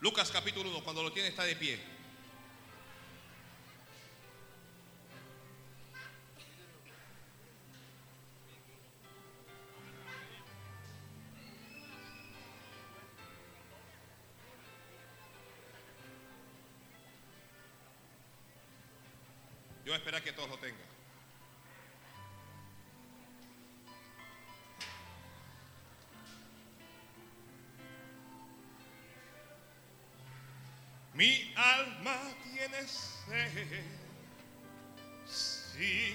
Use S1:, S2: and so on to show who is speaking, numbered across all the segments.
S1: Lucas capítulo 1, cuando lo tiene está de pie. Yo voy esperar que todos lo tengan. Alma tiene sí,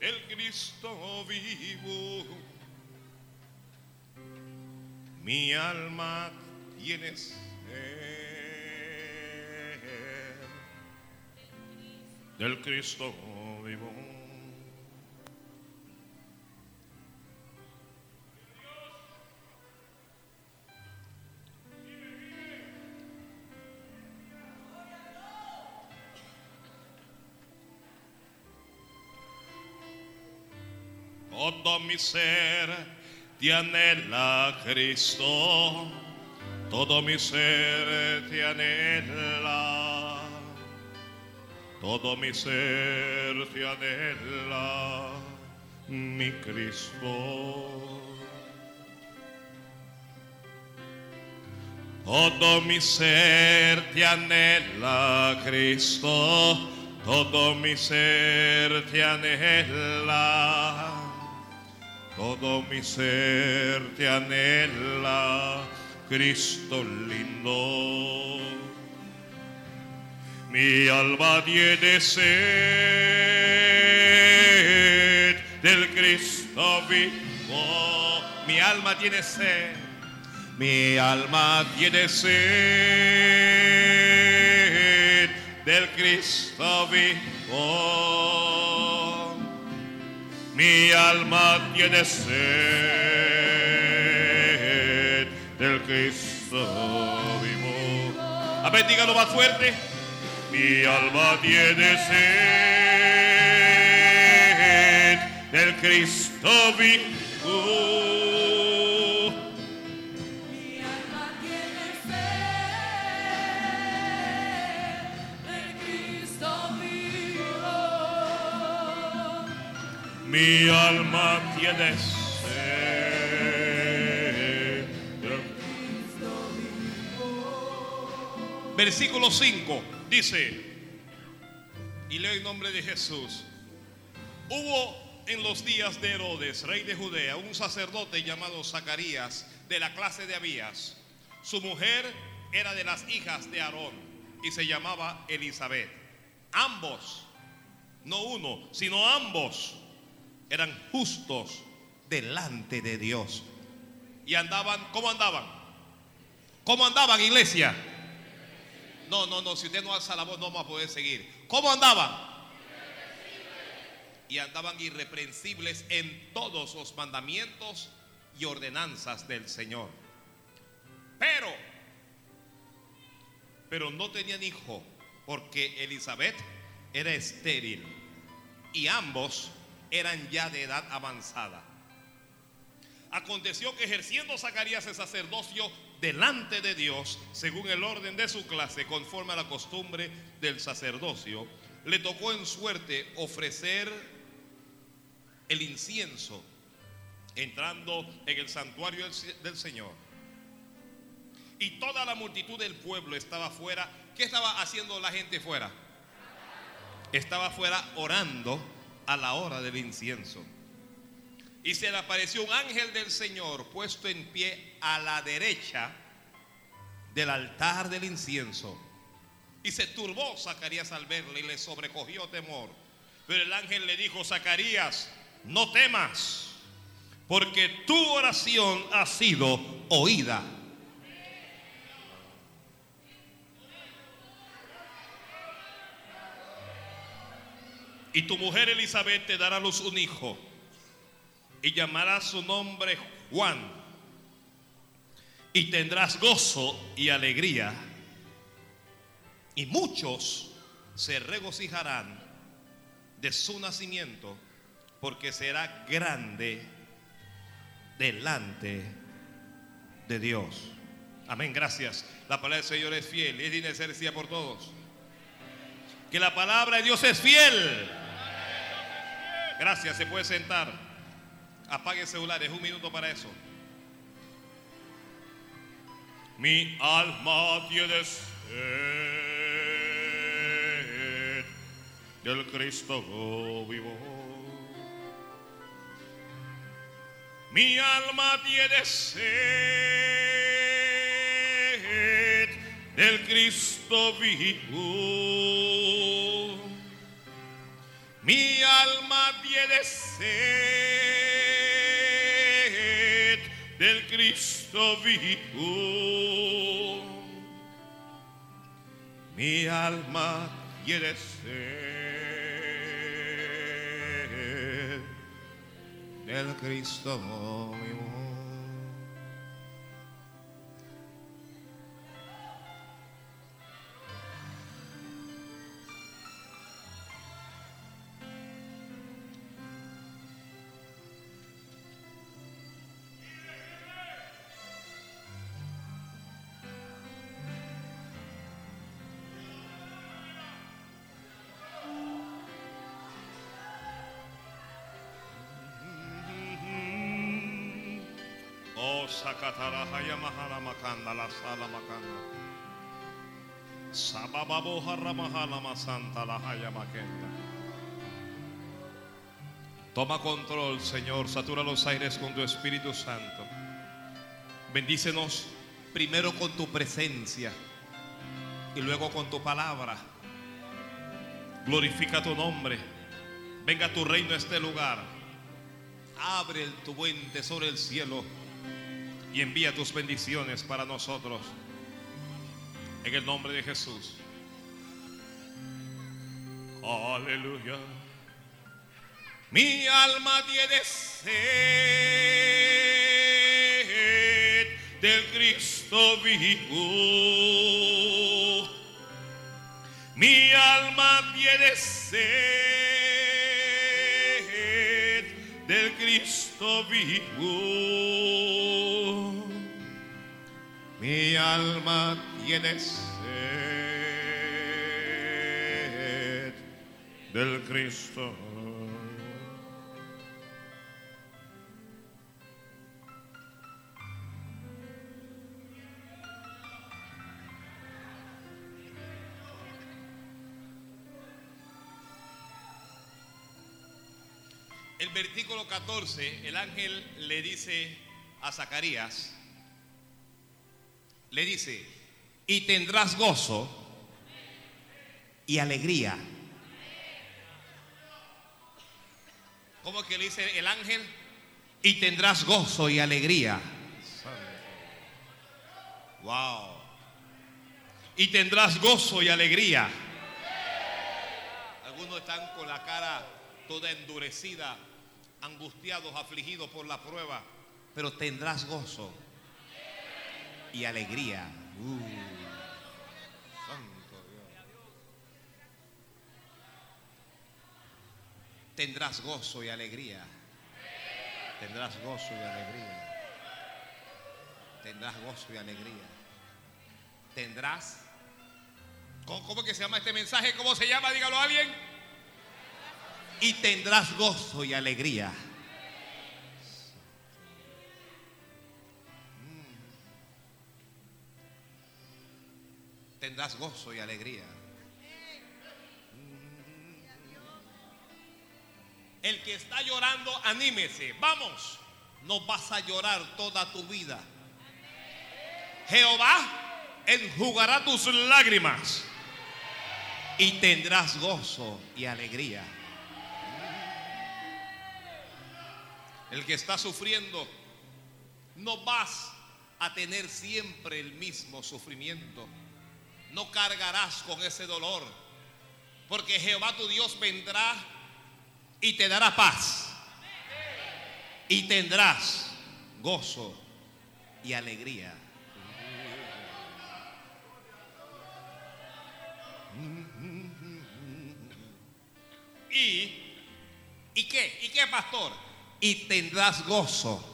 S1: el Cristo vivo. Mi alma tiene sed del Cristo vivo. Mi ser te anhela, Cristo. Todo mi ser te anhela. Todo mi ser te anhela, mi Cristo. Todo mi ser te anhela, Cristo. Todo mi ser te anhela. Todo mi ser te anhela, Cristo lindo. Mi alma tiene sed del Cristo vivo. Mi alma tiene sed. Mi alma tiene sed del Cristo vivo. Mi alma tiene sed del Cristo vivo. A ver, dígalo más fuerte. Mi alma tiene sed del Cristo vivo.
S2: Mi alma tiene
S1: Versículo 5 dice, y leo en nombre de Jesús, hubo en los días de Herodes, rey de Judea, un sacerdote llamado Zacarías de la clase de Abías. Su mujer era de las hijas de Aarón y se llamaba Elizabeth. Ambos, no uno, sino ambos, eran justos delante de Dios. Y andaban, ¿cómo andaban? ¿Cómo andaban, iglesia? No, no, no, si usted no alza la voz no vamos a poder seguir. ¿Cómo andaban? Y andaban irreprensibles en todos los mandamientos y ordenanzas del Señor. Pero, pero no tenían hijo, porque Elizabeth era estéril y ambos eran ya de edad avanzada. Aconteció que ejerciendo Zacarías el sacerdocio delante de Dios, según el orden de su clase, conforme a la costumbre del sacerdocio, le tocó en suerte ofrecer el incienso entrando en el santuario del, Señor. Y toda la multitud del pueblo estaba fuera. ¿Qué estaba haciendo la gente fuera? Estaba fuera orando a la hora del incienso. Y se le apareció un ángel del Señor puesto en pie a la derecha del altar del incienso. Y se turbó Zacarías al verle y le sobrecogió temor. Pero el ángel le dijo, Zacarías, no temas, porque tu oración ha sido oída. Y tu mujer Elizabeth te dará a luz un hijo y llamará su nombre Juan. Y tendrás gozo y alegría. Y muchos se regocijarán de su nacimiento porque será grande delante de Dios. Amén, gracias. La palabra del Señor es fiel y es digna por todos. Que la palabra de Dios es fiel. Gracias, se puede sentar. Apague el celular, es un minuto para eso. Mi alma tiene sed del Cristo vivo. Mi alma tiene sed del Cristo vivo. Mi alma tiene sed del Cristo vivo. Mi alma tiene sed del Cristo vivo. Toma control, Señor. Satura los aires con tu Espíritu Santo. Bendícenos primero con tu presencia y luego con tu palabra. Glorifica tu nombre. Venga tu reino a este lugar. Abre tu buen tesoro el cielo y envía tus bendiciones para nosotros. En el nombre de Jesús. Aleluya. Mi alma tiene sed del Cristo vivo. Mi alma tiene sed del Cristo vivo. Alma tiene sed del Cristo. El versículo 14, el ángel le dice a Zacarías, le dice, y tendrás gozo y alegría. ¿Cómo que le dice el ángel? Y tendrás gozo y alegría. Wow. Y tendrás gozo y alegría. Algunos están con la cara toda endurecida, angustiados, afligidos por la prueba, pero tendrás gozo y alegría. Uh, santo Dios. Tendrás gozo y alegría. Tendrás gozo y alegría. Tendrás gozo y alegría. Tendrás. ¿Cómo, cómo que se llama este mensaje? ¿Cómo se llama? Dígalo a alguien. Y tendrás gozo y alegría. Tendrás gozo y alegría. El que está llorando, anímese. Vamos, no vas a llorar toda tu vida. Jehová enjugará tus lágrimas y tendrás gozo y alegría. El que está sufriendo, no vas a tener siempre el mismo sufrimiento. No cargarás con ese dolor. Porque Jehová tu Dios vendrá y te dará paz. Y tendrás gozo y alegría. Y, ¿y qué? ¿Y qué, pastor? Y tendrás gozo.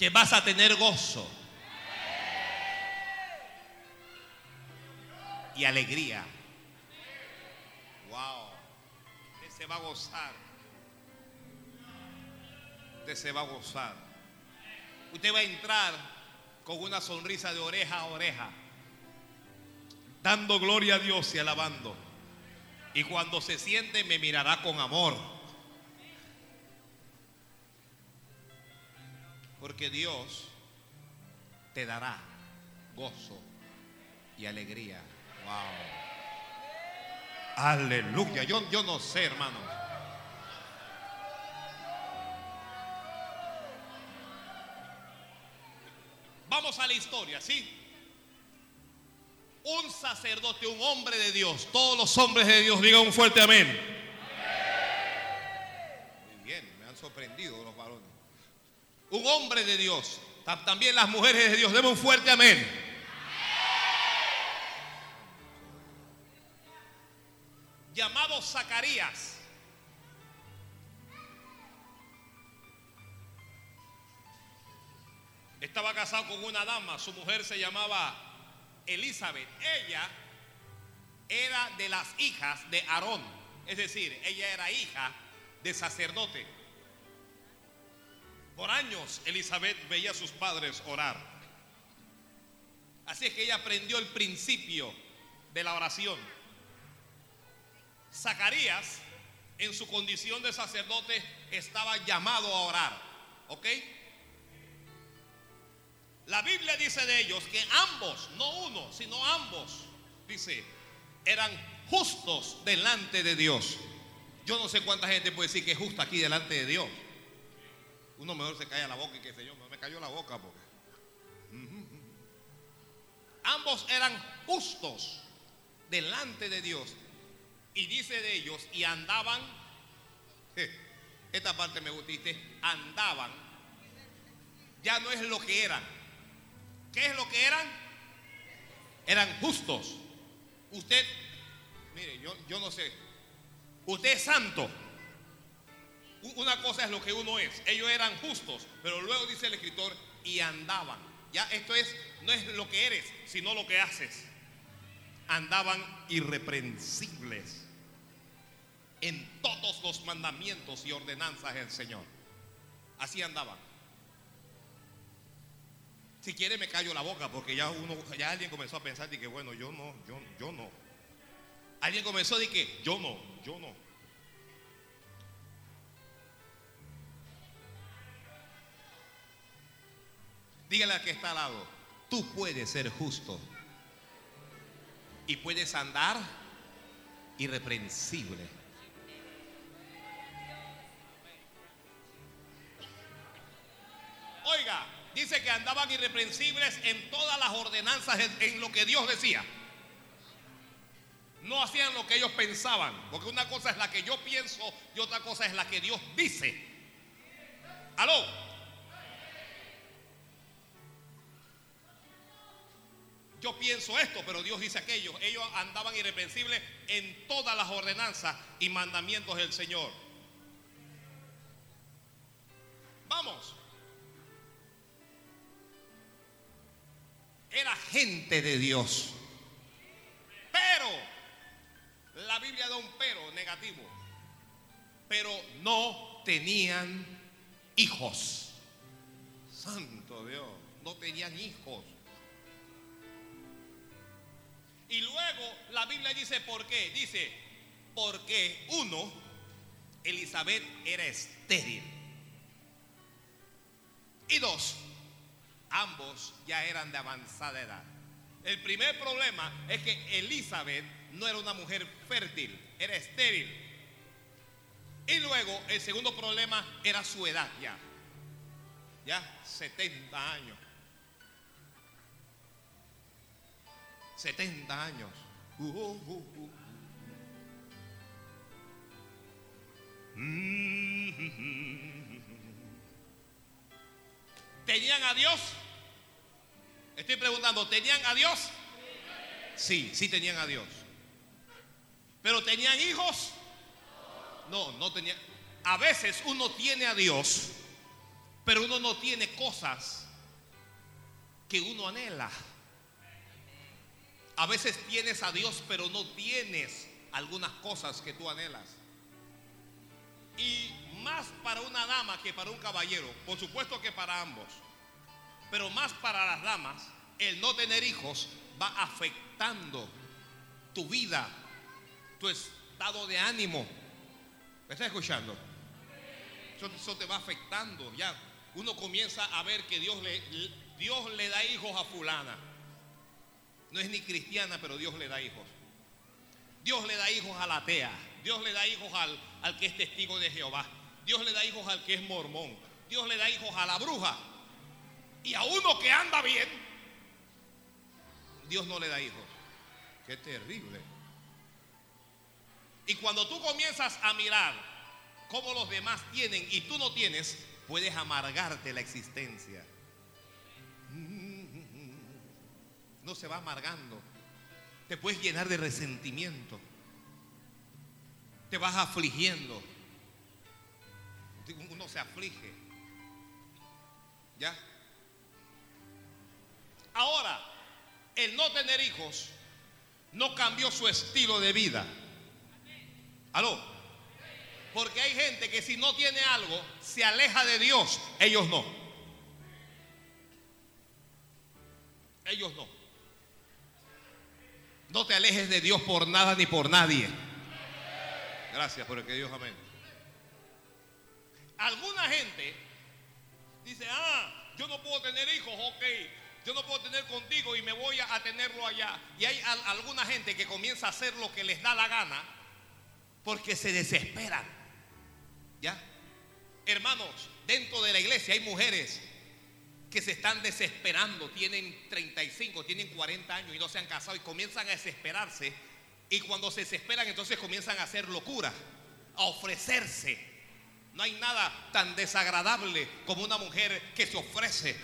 S1: que vas a tener gozo y alegría. Wow. Usted se va a gozar. Usted se va a gozar. Usted va a entrar con una sonrisa de oreja a oreja, dando gloria a Dios y alabando. Y cuando se siente me mirará con amor. Porque Dios te dará gozo y alegría. Aleluya. Yo, yo no sé, hermanos. Vamos a la historia, ¿sí? Un sacerdote, un hombre de Dios. Todos los hombres de Dios digan un fuerte amén. Muy bien, me han sorprendido los varones. Un hombre de Dios. Ta- También las mujeres de Dios. Demos un fuerte amén. Llamado Zacarías. Estaba casado con una dama, su mujer se llamaba Elizabeth. Ella era de las hijas de Aarón, es decir, ella era hija de sacerdote. Por años Elizabeth veía a sus padres orar. Así es que ella aprendió el principio de la oración. Zacarías, en su condición de sacerdote, estaba llamado a orar. ¿Ok? La Biblia dice de ellos que ambos, no uno, sino ambos, dice, eran justos delante de Dios. Yo no sé cuánta gente puede decir que es justa aquí delante de Dios. Uno mejor se calla la boca y qué sé yo, me cayó la boca porque. Ambos eran justos delante de Dios. Y dice de ellos, y andaban, esta parte me gustiste, andaban, ya no es lo que eran. ¿Qué es lo que eran? Eran justos. Usted, mire, yo, yo no sé, usted es santo. Una cosa es lo que uno es. Ellos eran justos, pero luego dice el escritor, y andaban. Ya esto es, no es lo que eres, sino lo que haces. Andaban irreprensibles en todos los mandamientos y ordenanzas del Señor. Así andaban. Si quiere me callo la boca porque ya uno, ya alguien comenzó a pensar de que bueno, yo no, yo, yo no. Alguien comenzó de que yo no, yo no. Dígale al que está al lado, tú puedes ser justo y puedes andar irreprensible. Oiga, dice que andaban irreprensibles en todas las ordenanzas, en, lo que Dios decía. No hacían lo que ellos pensaban, porque una cosa es la que yo pienso y otra cosa es la que Dios dice. ¿Aló? Yo pienso esto, pero Dios dice aquello. Ellos andaban irreprensibles en todas las ordenanzas y mandamientos del Señor. Vamos. Era gente de Dios. Pero, la Biblia da un pero negativo. Pero no tenían hijos. Santo Dios, no tenían hijos. Y luego la Biblia dice por qué. Dice, porque uno, Elizabeth era estéril. Y dos, ambos ya eran de avanzada edad. El primer problema es que Elizabeth no era una mujer fértil, era estéril. Y luego el segundo problema era su edad ya. Ya 70 años. 70 años. ¿Tenían a Dios? Estoy preguntando, ¿tenían a Dios? Sí, sí tenían a Dios. ¿Pero tenían hijos? No, no tenían. A veces uno tiene a Dios Pero uno no tiene cosas que uno anhela. A veces tienes a Dios, pero no tienes algunas cosas que tú anhelas. Y más para una dama que para un caballero, por supuesto que para ambos, pero más para las damas, el no tener hijos va afectando tu vida, tu estado de ánimo. ¿Me estás escuchando? Eso, eso te va afectando. Ya uno comienza a ver que Dios le, Dios le da hijos a fulana. No es ni cristiana, pero Dios le da hijos. Dios le da hijos a la atea. Dios le da hijos al, al que es testigo de Jehová. Dios le da hijos al que es mormón. Dios le da hijos a la bruja. Y a uno que anda bien, Dios no le da hijos. Qué terrible. Y cuando tú comienzas a mirar cómo los demás tienen y tú no tienes, puedes amargarte la existencia. No se va amargando. Te puedes llenar de resentimiento. Te vas afligiendo. Uno se aflige. ¿Ya? Ahora, el no tener hijos no cambió su estilo de vida. ¿Aló? Porque hay gente que si no tiene algo, se aleja de Dios. Ellos no. Ellos no. No te alejes de Dios por nada ni por nadie. Gracias por el que Dios amén. Alguna gente dice, ah, yo no puedo tener hijos, ok. Yo no puedo tener contigo y me voy a, tenerlo allá. Y hay alguna gente que comienza a hacer lo que les da la gana porque se desesperan. ¿Ya? Hermanos, dentro de la iglesia hay mujeres que se están desesperando, tienen 35, tienen 40 años y no se han casado y comienzan a desesperarse. Y cuando se desesperan, entonces comienzan a hacer locura, a ofrecerse. No hay nada tan desagradable como una mujer que se ofrece.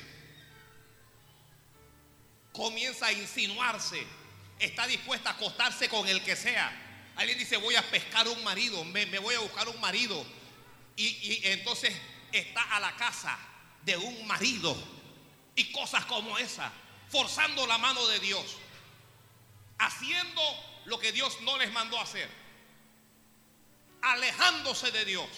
S1: Comienza a insinuarse, está dispuesta a acostarse con el que sea. Alguien dice, voy a pescar un marido, me, voy a buscar un marido. Y, y entonces está a la casa de un marido y cosas como esa, forzando la mano de Dios, haciendo lo que Dios no les mandó hacer, alejándose de Dios,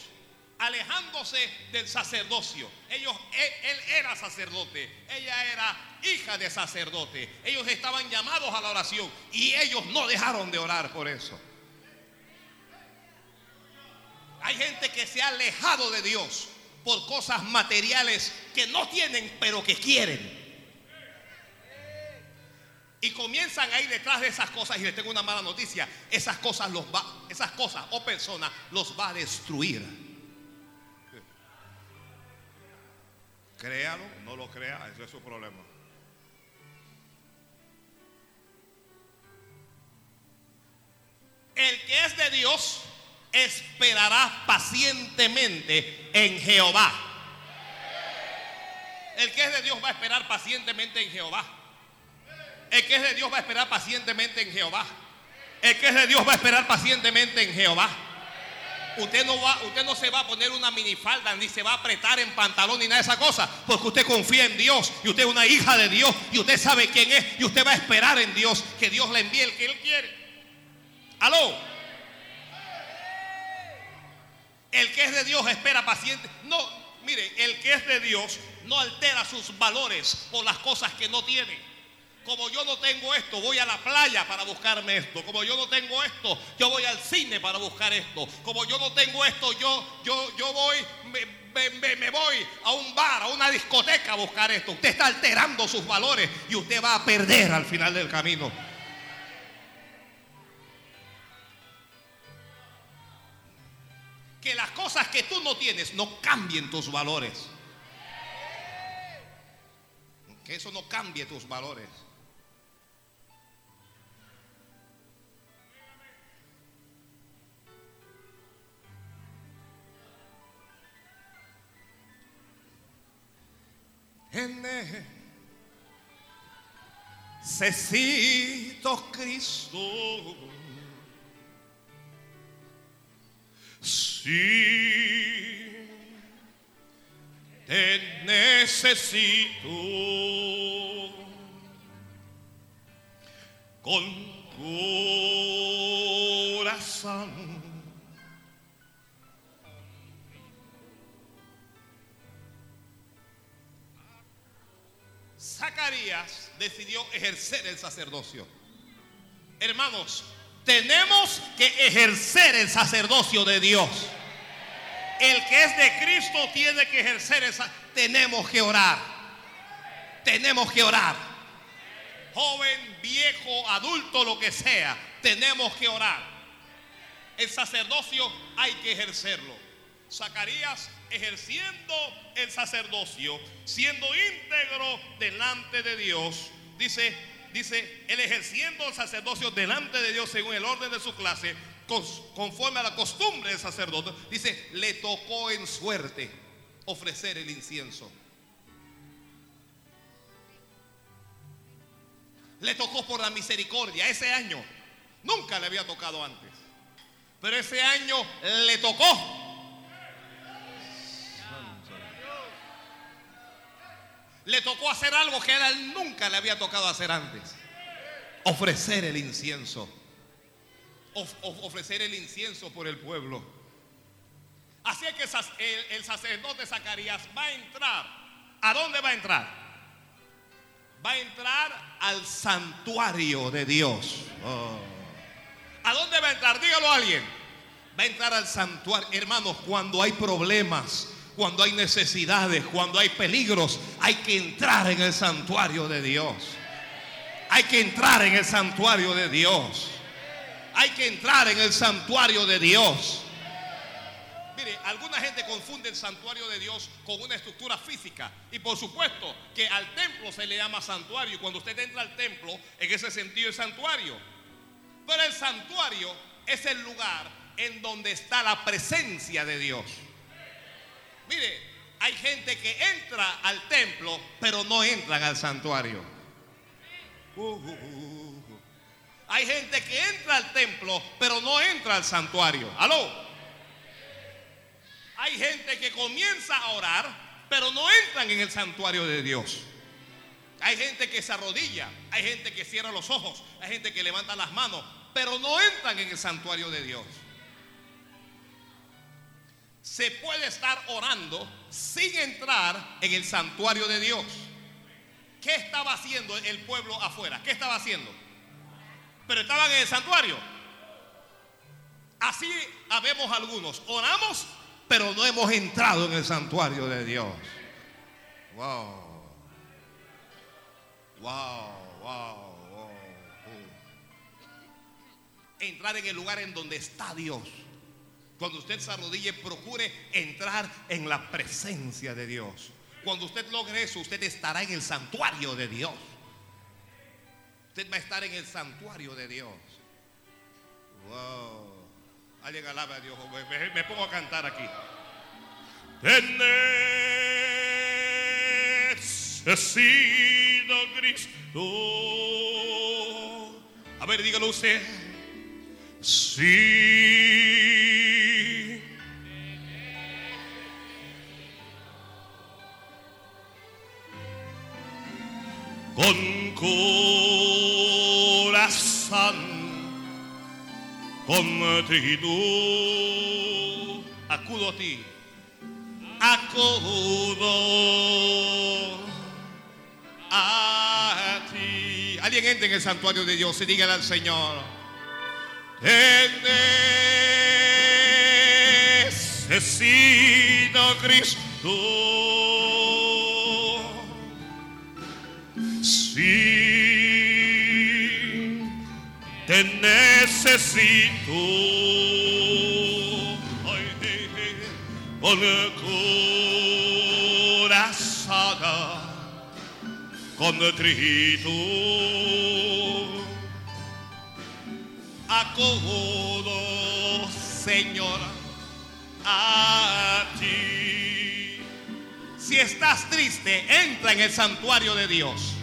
S1: alejándose del sacerdocio. Ellos, él, era sacerdote, ella era hija de sacerdote. Ellos estaban llamados a la oración y ellos no dejaron de orar por eso. Hay gente que se ha alejado de Dios por cosas materiales que no tienen, pero que quieren. Y comienzan a ir detrás de esas cosas y les tengo una mala noticia, esas cosas los va, esas cosas o personas los va a destruir. Créalo, no lo crea, ese es su problema. El que es de Dios esperará pacientemente en Jehová. El que es de Dios va a esperar pacientemente en Jehová. El que es de Dios va a esperar pacientemente en Jehová. El que es de Dios va a esperar pacientemente en Jehová. Usted no, va, usted no se va a poner una minifalda ni se va a apretar en pantalón ni nada de esa cosa, porque usted confía en Dios y usted es una hija de Dios y usted sabe quién es y usted va a esperar en Dios que Dios le envíe el que Él quiere. Aló. El que es de Dios espera paciente. No, mire, el que es de Dios no altera sus valores por las cosas que no tiene. Como yo no tengo esto, voy a la playa para buscarme esto. Como yo no tengo esto, yo voy al cine para buscar esto. Como yo no tengo esto, yo, yo, yo voy, me, me, me voy a un bar, a una discoteca a buscar esto. Usted está alterando sus valores y usted va a perder al final del camino. que las cosas que tú no tienes no cambien tus valores. Que eso no cambie tus valores. Necesito Cristo. Sí, te necesito con corazón. Zacarías decidió ejercer el sacerdocio. Hermanos, tenemos que ejercer el sacerdocio de Dios. El que es de Cristo tiene que ejercer esa. Tenemos que orar. Tenemos que orar. Joven, viejo, adulto, lo que sea, tenemos que orar. El sacerdocio hay que ejercerlo. Zacarías ejerciendo el sacerdocio, siendo íntegro delante de Dios, dice, dice, él ejerciendo el sacerdocio delante de Dios según el orden de su clase, conforme a la costumbre del sacerdote, dice, le tocó en suerte ofrecer el incienso. Le tocó por la misericordia ese año. Nunca le había tocado antes. Pero ese año le tocó. Le tocó hacer algo que a él nunca le había tocado hacer antes. Ofrecer el incienso ofrecer el incienso por el pueblo. Así que el, sacerdote Zacarías va a entrar. ¿A dónde va a entrar? Va a entrar al santuario de Dios. Oh. ¿A dónde va a entrar? Dígalo a alguien. Va a entrar al santuario. Hermanos, cuando hay problemas, cuando hay necesidades, cuando hay peligros, hay que entrar en el santuario de Dios. Hay que entrar en el santuario de Dios hay que entrar en el santuario de Dios. Mire, alguna gente confunde el santuario de Dios con una estructura física. Y por supuesto que al templo se le llama santuario. Y cuando usted entra al templo, en ese sentido es santuario. Pero el santuario es el lugar en donde está la presencia de Dios. Mire, hay gente que entra al templo, pero no entran al santuario. Uh, uh, uh, hay gente que entra al templo, pero no entra al santuario. ¿Aló? Hay gente que comienza a orar, pero no entran en el santuario de Dios. Hay gente que se arrodilla, hay gente que cierra los ojos, hay gente que levanta las manos, pero no entran en el santuario de Dios. Se puede estar orando sin entrar en el santuario de Dios. ¿Qué estaba haciendo el pueblo afuera? ¿Qué estaba haciendo? pero estaban en el santuario. Así habemos algunos. Oramos, pero no hemos entrado en el santuario de Dios. Wow. Wow, wow, wow. Entrar en el lugar en donde está Dios. Cuando usted se arrodille, procure entrar en la presencia de Dios. Cuando usted logre eso, usted estará en el santuario de Dios. Usted va a estar en el santuario de Dios. Wow. Alguien alaba a Dios. Me, pongo a cantar aquí. Necesito Cristo. A ver, dígalo usted. Sí. Con contigo. Acudo a ti. Acudo a ti. Alguien entra en el santuario de Dios y dígale al Señor. Necesito Cristo. Sí te necesito. Ay, con corazón contrito. Acudo, Señor, a ti. Si estás triste, entra en el santuario de Dios.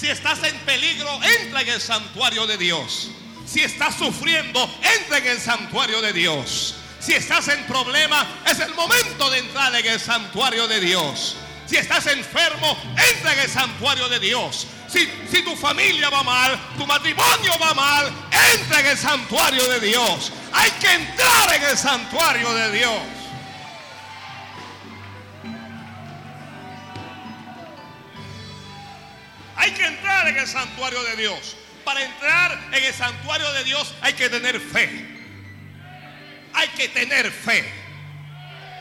S1: Si estás en peligro, entra en el santuario de Dios. Si estás sufriendo, entra en el santuario de Dios. Si estás en problema, es el momento de entrar en el santuario de Dios. Si estás enfermo, entra en el santuario de Dios. Si, si tu familia va mal, tu matrimonio va mal, entra en el santuario de Dios. Hay que entrar en el santuario de Dios. Hay que entrar en el santuario de Dios. Para entrar en el santuario de Dios hay que tener fe. Hay que tener fe.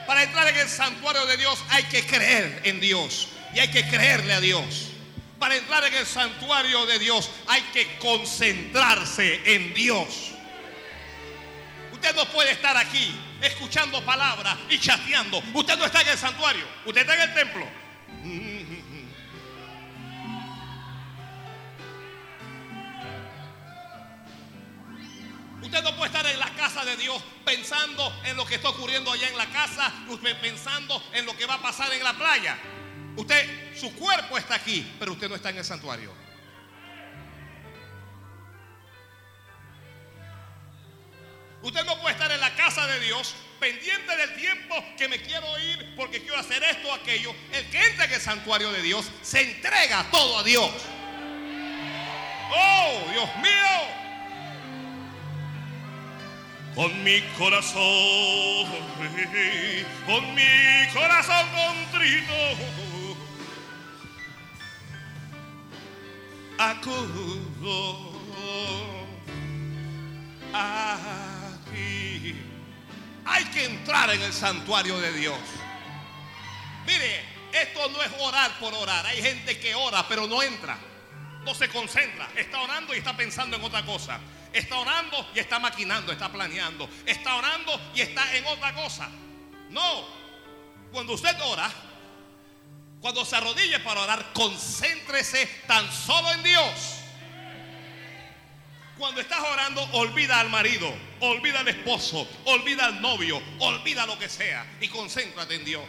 S1: Para entrar en el santuario de Dios hay que creer en Dios. Y hay que creerle a Dios. Para entrar en el santuario de Dios hay que concentrarse en Dios. Usted no puede estar aquí escuchando palabras y chateando. Usted no está en el santuario. Usted está en el templo. Usted no puede estar en la casa de Dios pensando en lo que está ocurriendo allá en la casa, pensando en lo que va a pasar en la playa. Usted, su cuerpo está aquí, pero usted no está en el santuario. Usted no puede estar en la casa de Dios pendiente del tiempo que me quiero ir porque quiero hacer esto o aquello. El que entra en el santuario de Dios se entrega todo a Dios. Oh, Dios mío. Con mi corazón, con mi corazón contrito, acudo a ti. Hay que entrar en el santuario de Dios. Mire, esto no es orar por orar. Hay gente que ora pero no entra, no se concentra, está orando y está pensando en otra cosa. Está orando y está maquinando, está planeando. Está orando y está en otra cosa. No. Cuando usted ora, cuando se arrodille para orar, concéntrese tan solo en Dios. Cuando estás orando, olvida al marido, olvida al esposo, olvida al novio, olvida lo que sea y concéntrate en Dios.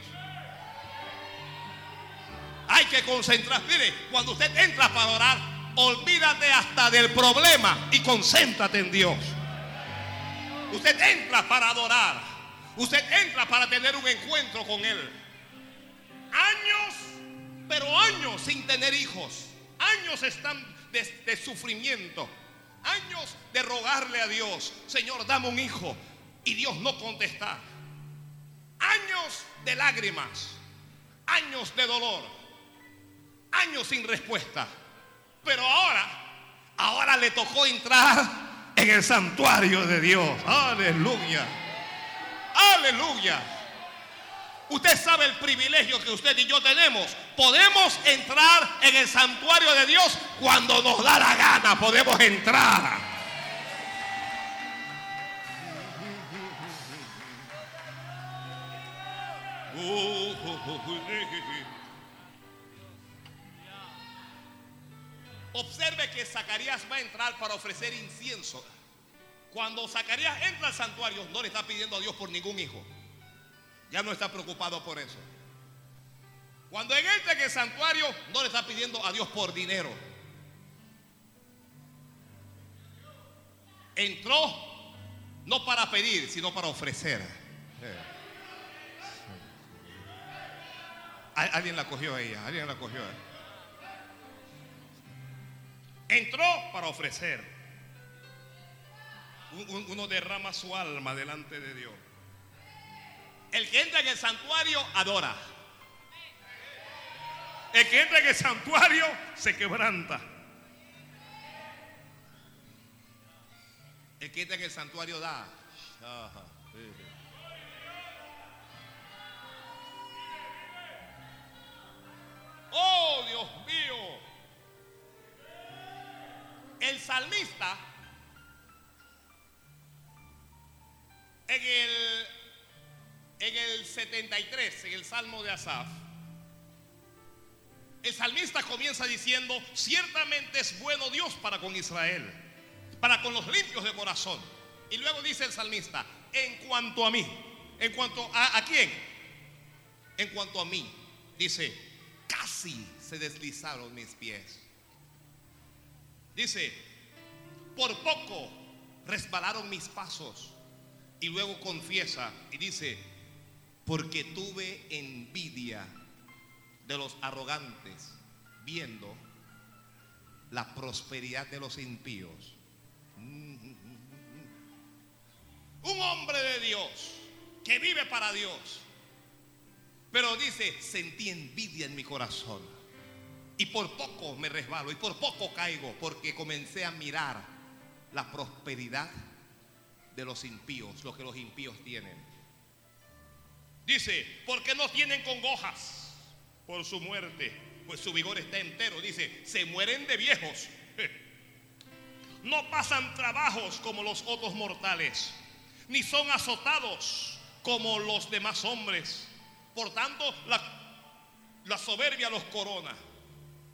S1: Hay que concentrar. Mire, cuando usted entra para orar, olvídate hasta del problema y concéntrate en Dios. Usted entra para adorar. Usted entra para tener un encuentro con Él. Años, pero años sin tener hijos. Años están de, de sufrimiento. Años de rogarle a Dios, Señor, dame un hijo. Y Dios no contesta. Años de lágrimas. Años de dolor. Años sin respuesta. Pero ahora, ahora le tocó entrar en el santuario de Dios. Aleluya. Aleluya. Usted sabe el privilegio que usted y yo tenemos. Podemos entrar en el santuario de Dios cuando nos da la gana. Podemos entrar. Observe que Zacarías va a entrar para ofrecer incienso. Cuando Zacarías entra al santuario, no le está pidiendo a Dios por ningún hijo. Ya no está preocupado por eso. Cuando él entra en el santuario, no le está pidiendo a Dios por dinero. Entró no para pedir, sino para ofrecer. Al- Alguien la cogió a ella, alguien la cogió. ella. Entró para ofrecer. Un- un- Uno derrama su alma delante de Dios. El que entra en el santuario adora. El que entra en el santuario se quebranta. El que entra en el santuario da. Oh, Dios mío. El salmista en el, en el 73, en el Salmo de Asaf, el salmista comienza diciendo, ciertamente es bueno Dios para con Israel, para con los limpios de corazón. Y luego dice el salmista, en cuanto a mí, en cuanto a, ¿a quién? En cuanto a mí, dice, casi se deslizaron mis pies. Dice, por poco resbalaron mis pasos. Y luego confiesa y dice, porque tuve envidia de los arrogantes viendo la prosperidad de los impíos. Un hombre de Dios que vive para Dios. Pero dice, sentí envidia en mi corazón. Y por poco me resbalo y por poco caigo porque comencé a mirar la prosperidad de los impíos, lo que los impíos tienen. Dice, porque no tienen congojas por su muerte, pues su vigor está entero. Dice, se mueren de viejos. No pasan trabajos como los otros mortales, ni son azotados como los demás hombres. Por tanto, la, la soberbia los corona.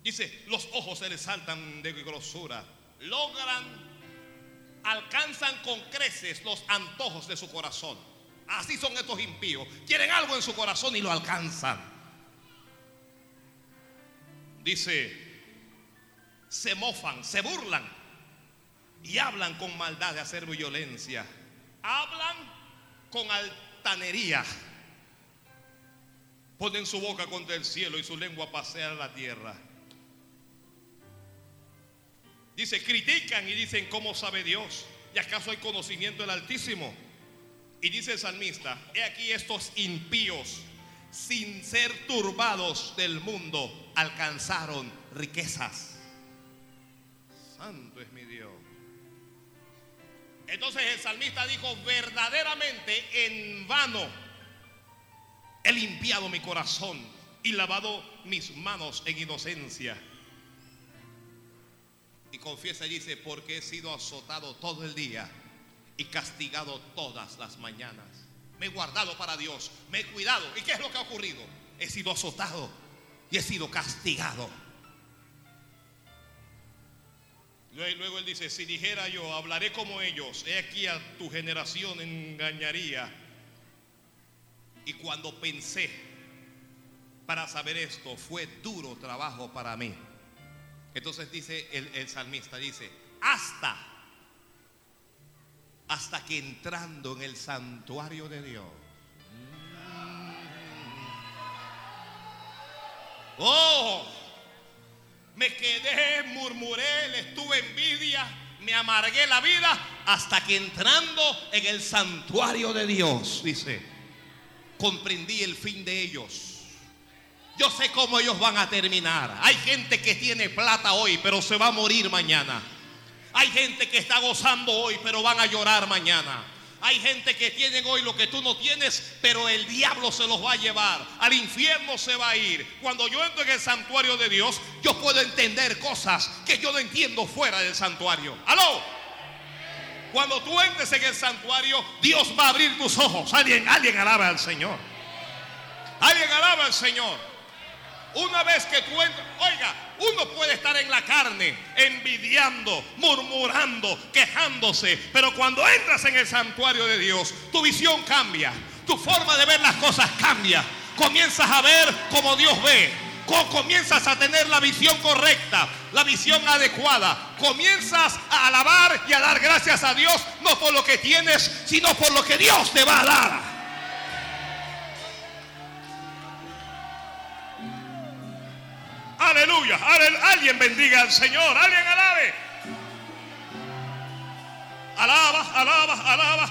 S1: Dice, los ojos se les saltan de grosura. Logran, alcanzan con creces los antojos de su corazón. Así son estos impíos. Quieren algo en su corazón y lo alcanzan. Dice, se mofan, se burlan y hablan con maldad de hacer violencia. Hablan con altanería. Ponen su boca contra el cielo y su lengua pasea la tierra. Dice, critican y dicen, ¿cómo sabe Dios? ¿Y acaso hay conocimiento del Altísimo? Y dice el salmista, he aquí estos impíos, sin ser turbados del mundo, alcanzaron riquezas. Santo es mi Dios. Entonces el salmista dijo, verdaderamente en vano he limpiado mi corazón y lavado mis manos en inocencia. Y confiesa y dice, porque he sido azotado todo el día y castigado todas las mañanas. Me he guardado para Dios, me he cuidado. ¿Y qué es lo que ha ocurrido? He sido azotado y he sido castigado. Luego él dice, si dijera yo, hablaré como ellos, he aquí a tu generación engañaría. Y cuando pensé para saber esto, fue duro trabajo para mí. Entonces dice el, salmista, dice, hasta, hasta que entrando en el santuario de Dios. Oh, me quedé, murmuré, le estuve envidia, me amargué la vida hasta que entrando en el santuario de Dios, dice, comprendí el fin de ellos. Yo sé cómo ellos van a terminar. Hay gente que tiene plata hoy, pero se va a morir mañana. Hay gente que está gozando hoy, pero van a llorar mañana. Hay gente que tienen hoy lo que tú no tienes, pero el diablo se los va a llevar. Al infierno se va a ir. Cuando yo entro en el santuario de Dios, yo puedo entender cosas que yo no entiendo fuera del santuario. ¡Aló! Cuando tú entres en el santuario, Dios va a abrir tus ojos. Alguien, alguien alaba al Señor. Alguien alaba al Señor. Una vez que tú entras, oiga, uno puede estar en la carne, envidiando, murmurando, quejándose, pero cuando entras en el santuario de Dios, tu visión cambia, tu forma de ver las cosas cambia. Comienzas a ver como Dios ve, comienzas a tener la visión correcta, la visión adecuada. Comienzas a alabar y a dar gracias a Dios, no por lo que tienes, sino por lo que Dios te va a dar. Aleluya. Alguien bendiga al Señor. Alguien alabe. Alaba, alaba, alaba.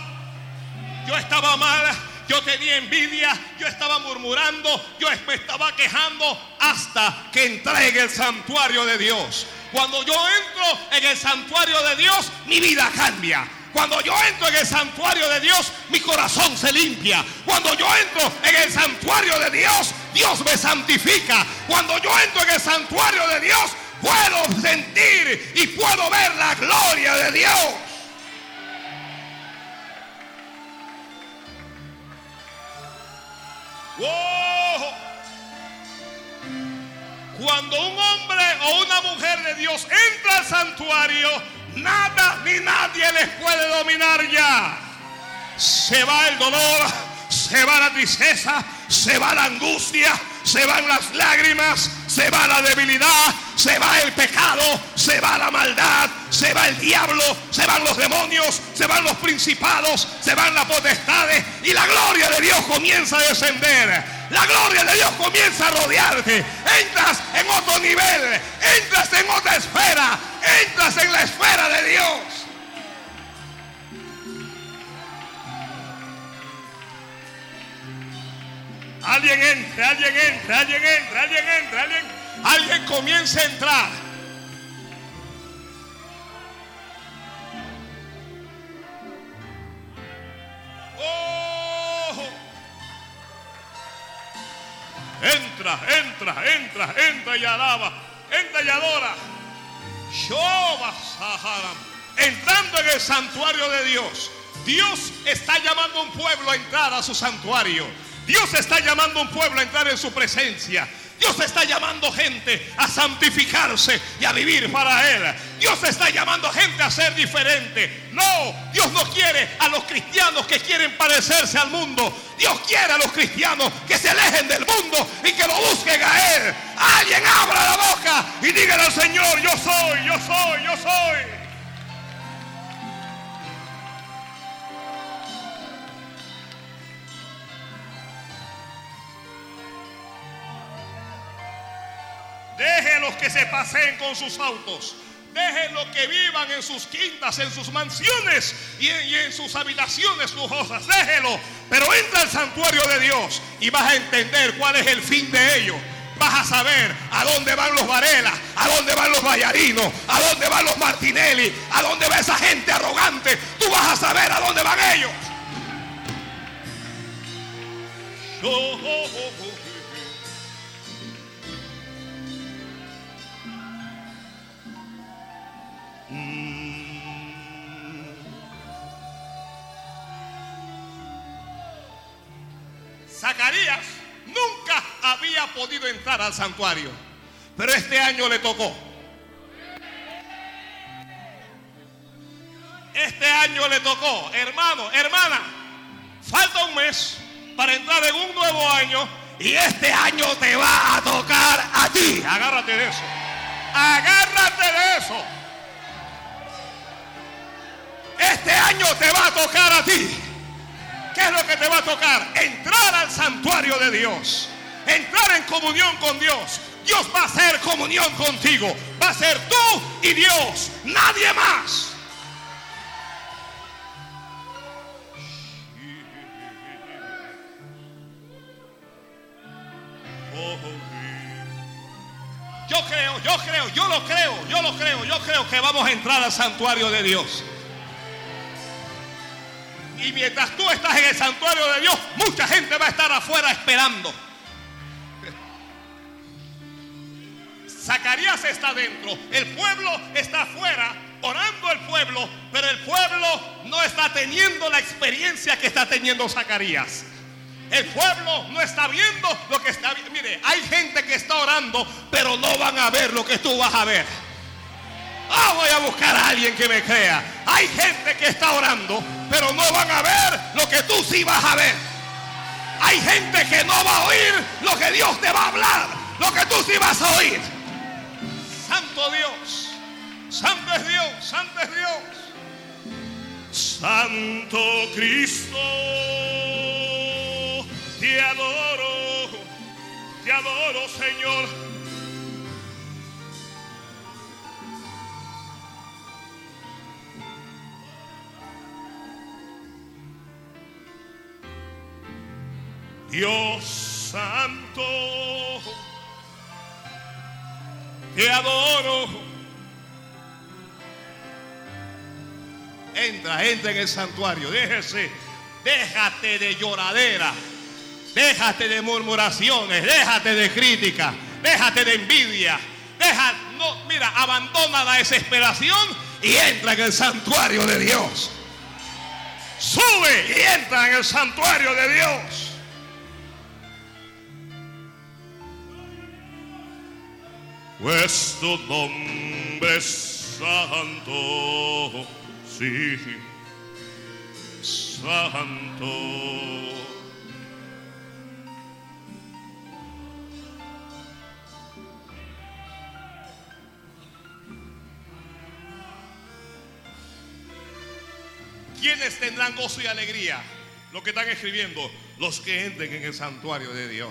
S1: Yo estaba mal. Yo tenía envidia, yo estaba murmurando, yo me estaba quejando hasta que entré en el santuario de Dios. Cuando yo entro en el santuario de Dios, mi vida cambia. Cuando yo entro en el santuario de Dios, mi corazón se limpia. Cuando yo entro en el santuario de Dios, Dios me santifica. Cuando yo entro en el santuario de Dios, puedo sentir y puedo ver la gloria de Dios. Cuando un hombre o una mujer de Dios entra al santuario, nada ni nadie les puede dominar ya. Se va el dolor, se va la tristeza, se va la angustia, se van las lágrimas, se va la debilidad, se va el pecado, se va la maldad, se va el diablo, se van los demonios, se van los principados, se van las potestades y la gloria de Dios comienza a descender. La gloria de Dios comienza a rodearte. Entras en otro nivel, entras en otra esfera, entras en la esfera de Dios. Alguien entra, alguien entra, alguien entra, alguien entra, alguien, alguien comienza a entrar. Entra, entra, entra, entra y alaba, entra y adora. Entrando en el santuario de Dios. Dios está llamando a un pueblo a entrar a su santuario. Dios está llamando a un pueblo a entrar en su presencia. Dios está llamando gente a santificarse y a vivir para Él. Dios está llamando gente a ser diferente. No, Dios no quiere a los cristianos que quieren parecerse al mundo. Dios quiere a los cristianos que se alejen del mundo y que lo busquen a Él. Alguien abra la boca y dígale al Señor, yo soy, yo soy, yo soy. Déjenlos que se paseen con sus autos. Déjenlos que vivan en sus quintas, en sus mansiones y en, sus habitaciones lujosas. Déjenlo. Pero entra al santuario de Dios y vas a entender cuál es el fin de ellos. Vas a saber a dónde van los Varela, a dónde van los Vallarinos, a dónde van los Martinelli, a dónde va esa gente arrogante. Tú vas a saber a dónde van ellos. Oh, oh. Zacarías nunca había podido entrar al santuario, pero este año le tocó. Este año le tocó, hermano, hermana, falta un mes para entrar en un nuevo año y este año te va a tocar a ti. Agárrate de eso. Agárrate de eso. Este año te va a tocar a ti. ¿Qué es lo que te va a tocar? Entrar al santuario de Dios. Entrar en comunión con Dios. Dios va a hacer comunión contigo. Va a ser tú y Dios. Nadie más. Yo creo, yo creo, yo lo creo, yo lo creo, yo creo que vamos a entrar al santuario de Dios. Y mientras tú estás en el santuario de Dios, mucha gente va a estar afuera esperando. Zacarías está dentro, el pueblo está afuera, orando el pueblo, pero el pueblo no está teniendo la experiencia que está teniendo Zacarías. El pueblo no está viendo lo que está viendo. Mire, hay gente que está orando, pero no van a ver lo que tú vas a ver. Ah, voy a buscar a alguien que me crea. Hay gente que está orando, pero no van a ver lo que tú sí vas a ver. Hay gente que no va a oír lo que Dios te va a hablar, lo que tú sí vas a oír. Santo Dios, Santo es Dios, Santo es Dios. Santo Cristo, te adoro, te adoro Señor. Dios santo, te adoro. Entra, entra en el santuario, déjese, déjate de lloradera, déjate de murmuraciones, déjate de crítica, déjate de envidia, deja, no, mira, abandona la desesperación y entra en el santuario de Dios. Sube y entra en el santuario de Dios. Pues nombre es santo, sí, santo. ¿Quiénes tendrán gozo y alegría? Lo que están escribiendo, los que entren en el santuario de Dios.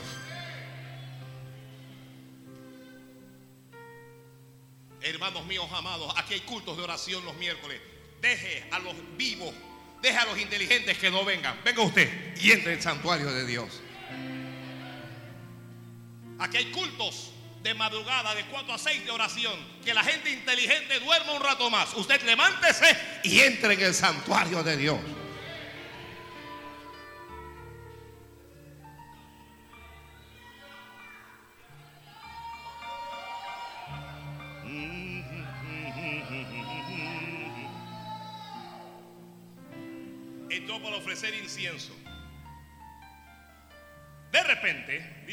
S1: Hermanos míos amados, aquí hay cultos de oración los miércoles. Deje a los vivos, deje a los inteligentes que no vengan. Venga usted y entre en el santuario de Dios. Aquí hay cultos de madrugada de 4 a 6 de oración. Que la gente inteligente duerma un rato más. Usted levántese y entre en el santuario de Dios.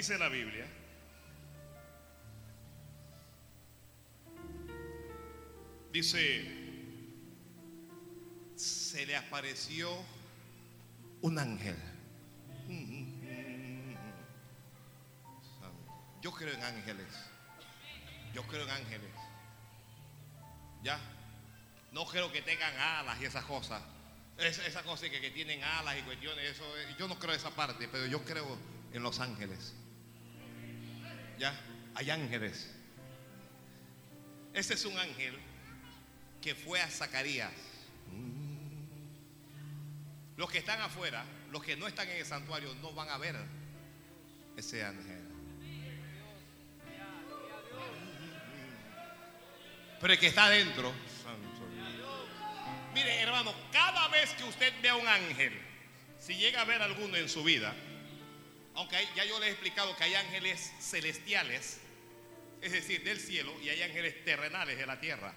S1: Dice la Biblia, dice, se le apareció un ángel. Yo creo en ángeles. Yo creo en ángeles. ¿Ya? No creo que tengan alas y esas cosas. Es- esas cosas que, que tienen alas y cuestiones. Eso, yo no creo esa parte, pero yo creo en los ángeles. Hay ángeles. Ese es un ángel que fue a Zacarías. Los que están afuera, los que no están en el santuario, no van a ver ese ángel. Pero el que está adentro. Mire, hermano, cada vez que usted vea un ángel, si llega a ver alguno en su vida, aunque ya yo le he explicado que hay ángeles celestiales, es decir, del cielo, y hay ángeles terrenales de la tierra.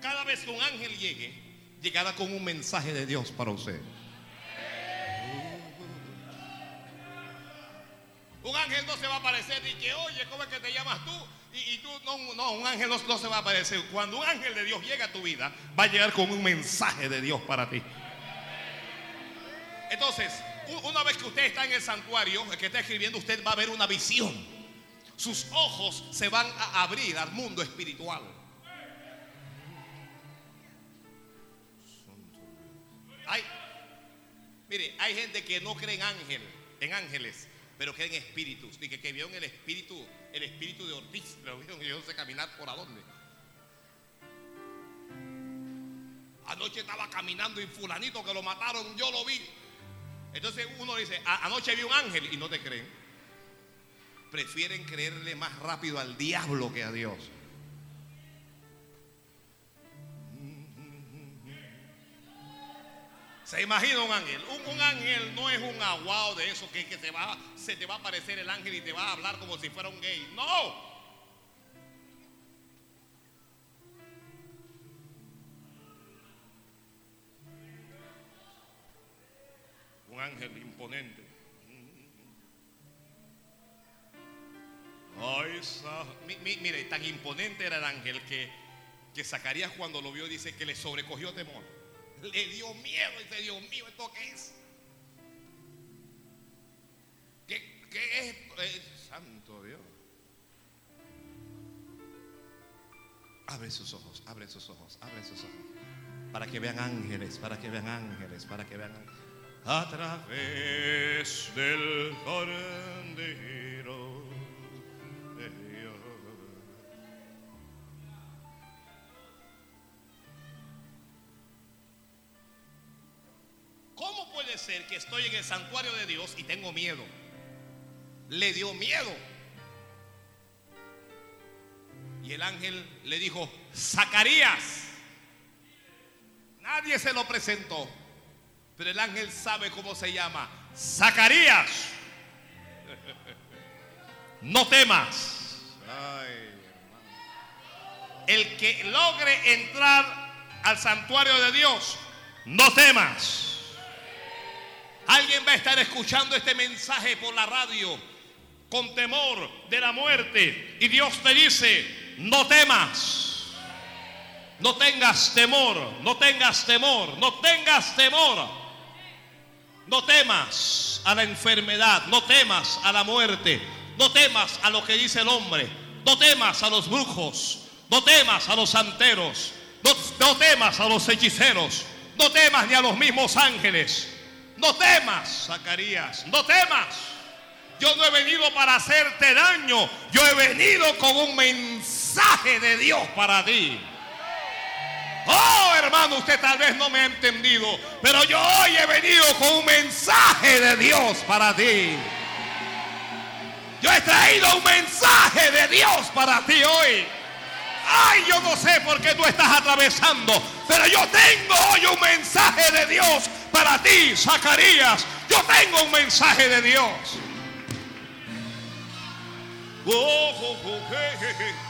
S1: Cada vez que un ángel llegue, llegará con un mensaje de Dios para usted. Un ángel no se va a aparecer y que, oye, ¿cómo es que te llamas tú? Y, tú, no, no, un ángel no, no se va a aparecer. Cuando un ángel de Dios llega a tu vida, va a llegar con un mensaje de Dios para ti. Entonces, una vez que usted está en el santuario, el que está escribiendo, usted va a ver una visión. Sus ojos se van a abrir al mundo espiritual. Hay, mire, hay gente que no cree en ángel, en ángeles, pero cree en espíritus. Y que, que vieron el espíritu, el espíritu de Ortiz, lo vieron y yo sé caminar por a dónde. Anoche estaba caminando y fulanito que lo mataron, yo lo vi. Entonces uno dice, "A- anoche vi un ángel y no te creen. Prefieren creerle más rápido al diablo que a Dios. Se imagina un ángel. Un, ángel no es un aguao de eso que, que te va, se te va a aparecer el ángel y te va a hablar como si fuera un gay. No. Un ángel imponente. Ay, mire, tan imponente era el ángel que, que Zacarías cuando lo vio dice que le sobrecogió temor. Le dio miedo y dice, Dios mío, ¿esto qué es? ¿Qué, qué es? Eh, santo Dios. Abre sus ojos, abre sus ojos, abre sus ojos. Para que vean ángeles, para que vean ángeles, para que vean ángeles. A través del cordero de Dios. ¿Cómo puede ser que estoy en el santuario de Dios y tengo miedo? Le dio miedo. Y el ángel le dijo, Zacarías. Nadie se lo presentó. Pero el ángel sabe cómo se llama. Zacarías. No temas. El que logre entrar al santuario de Dios, no temas. Alguien va a estar escuchando este mensaje por la radio con temor de la muerte. Y Dios te dice, no temas. No tengas temor, no tengas temor, no tengas temor. No temas a la enfermedad, no temas a la muerte, no temas a lo que dice el hombre, no temas a los brujos, no temas a los santeros, no, no temas a los hechiceros, no temas ni a los mismos ángeles, no temas, Zacarías, no temas. Yo no he venido para hacerte daño, yo he venido con un mensaje mensaje de Dios para ti. Hermano, usted tal vez no me ha entendido, pero yo hoy he venido con un mensaje de Dios para ti. Yo he traído un mensaje de Dios para ti hoy. Ay, yo no sé por qué tú estás atravesando, pero yo tengo hoy un mensaje de Dios para ti, Zacarías. Yo tengo un mensaje de Dios. Oh, oh, oh.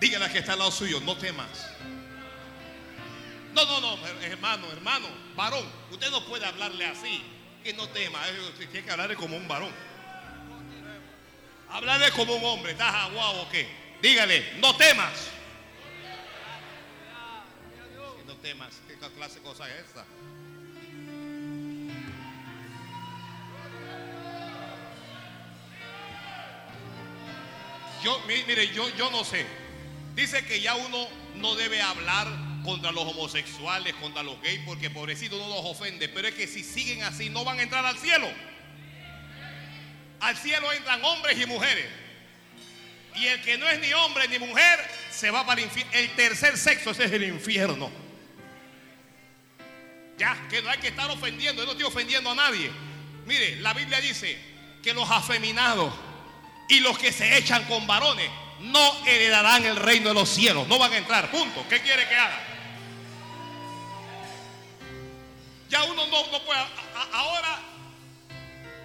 S1: Dígale a que está al lado suyo, no temas. No, no, no, hermano, hermano, varón, usted no puede hablarle así, que no tema, eh, usted tiene que hablarle como un varón. Hablarle como un hombre, ¿estás aguado o qué? Dígale, no temas. No temas, ¿qué clase de cosa es esa? Yo, mi- mire, yo, yo no sé. Dice que ya uno no debe hablar contra los homosexuales, contra los gays, porque pobrecito no los ofende. Pero es que si siguen así, no van a entrar al cielo. Al cielo entran hombres y mujeres. Y el que no es ni hombre ni mujer, se va para el infierno. El tercer sexo, ese es el infierno. Ya, que no hay que estar ofendiendo. Yo no estoy ofendiendo a nadie. Mire, la Biblia dice que los afeminados y los que se echan con varones no heredarán el reino de los cielos. No van a entrar. Punto. ¿Qué quiere que haga? Ya uno no, no puede. ahora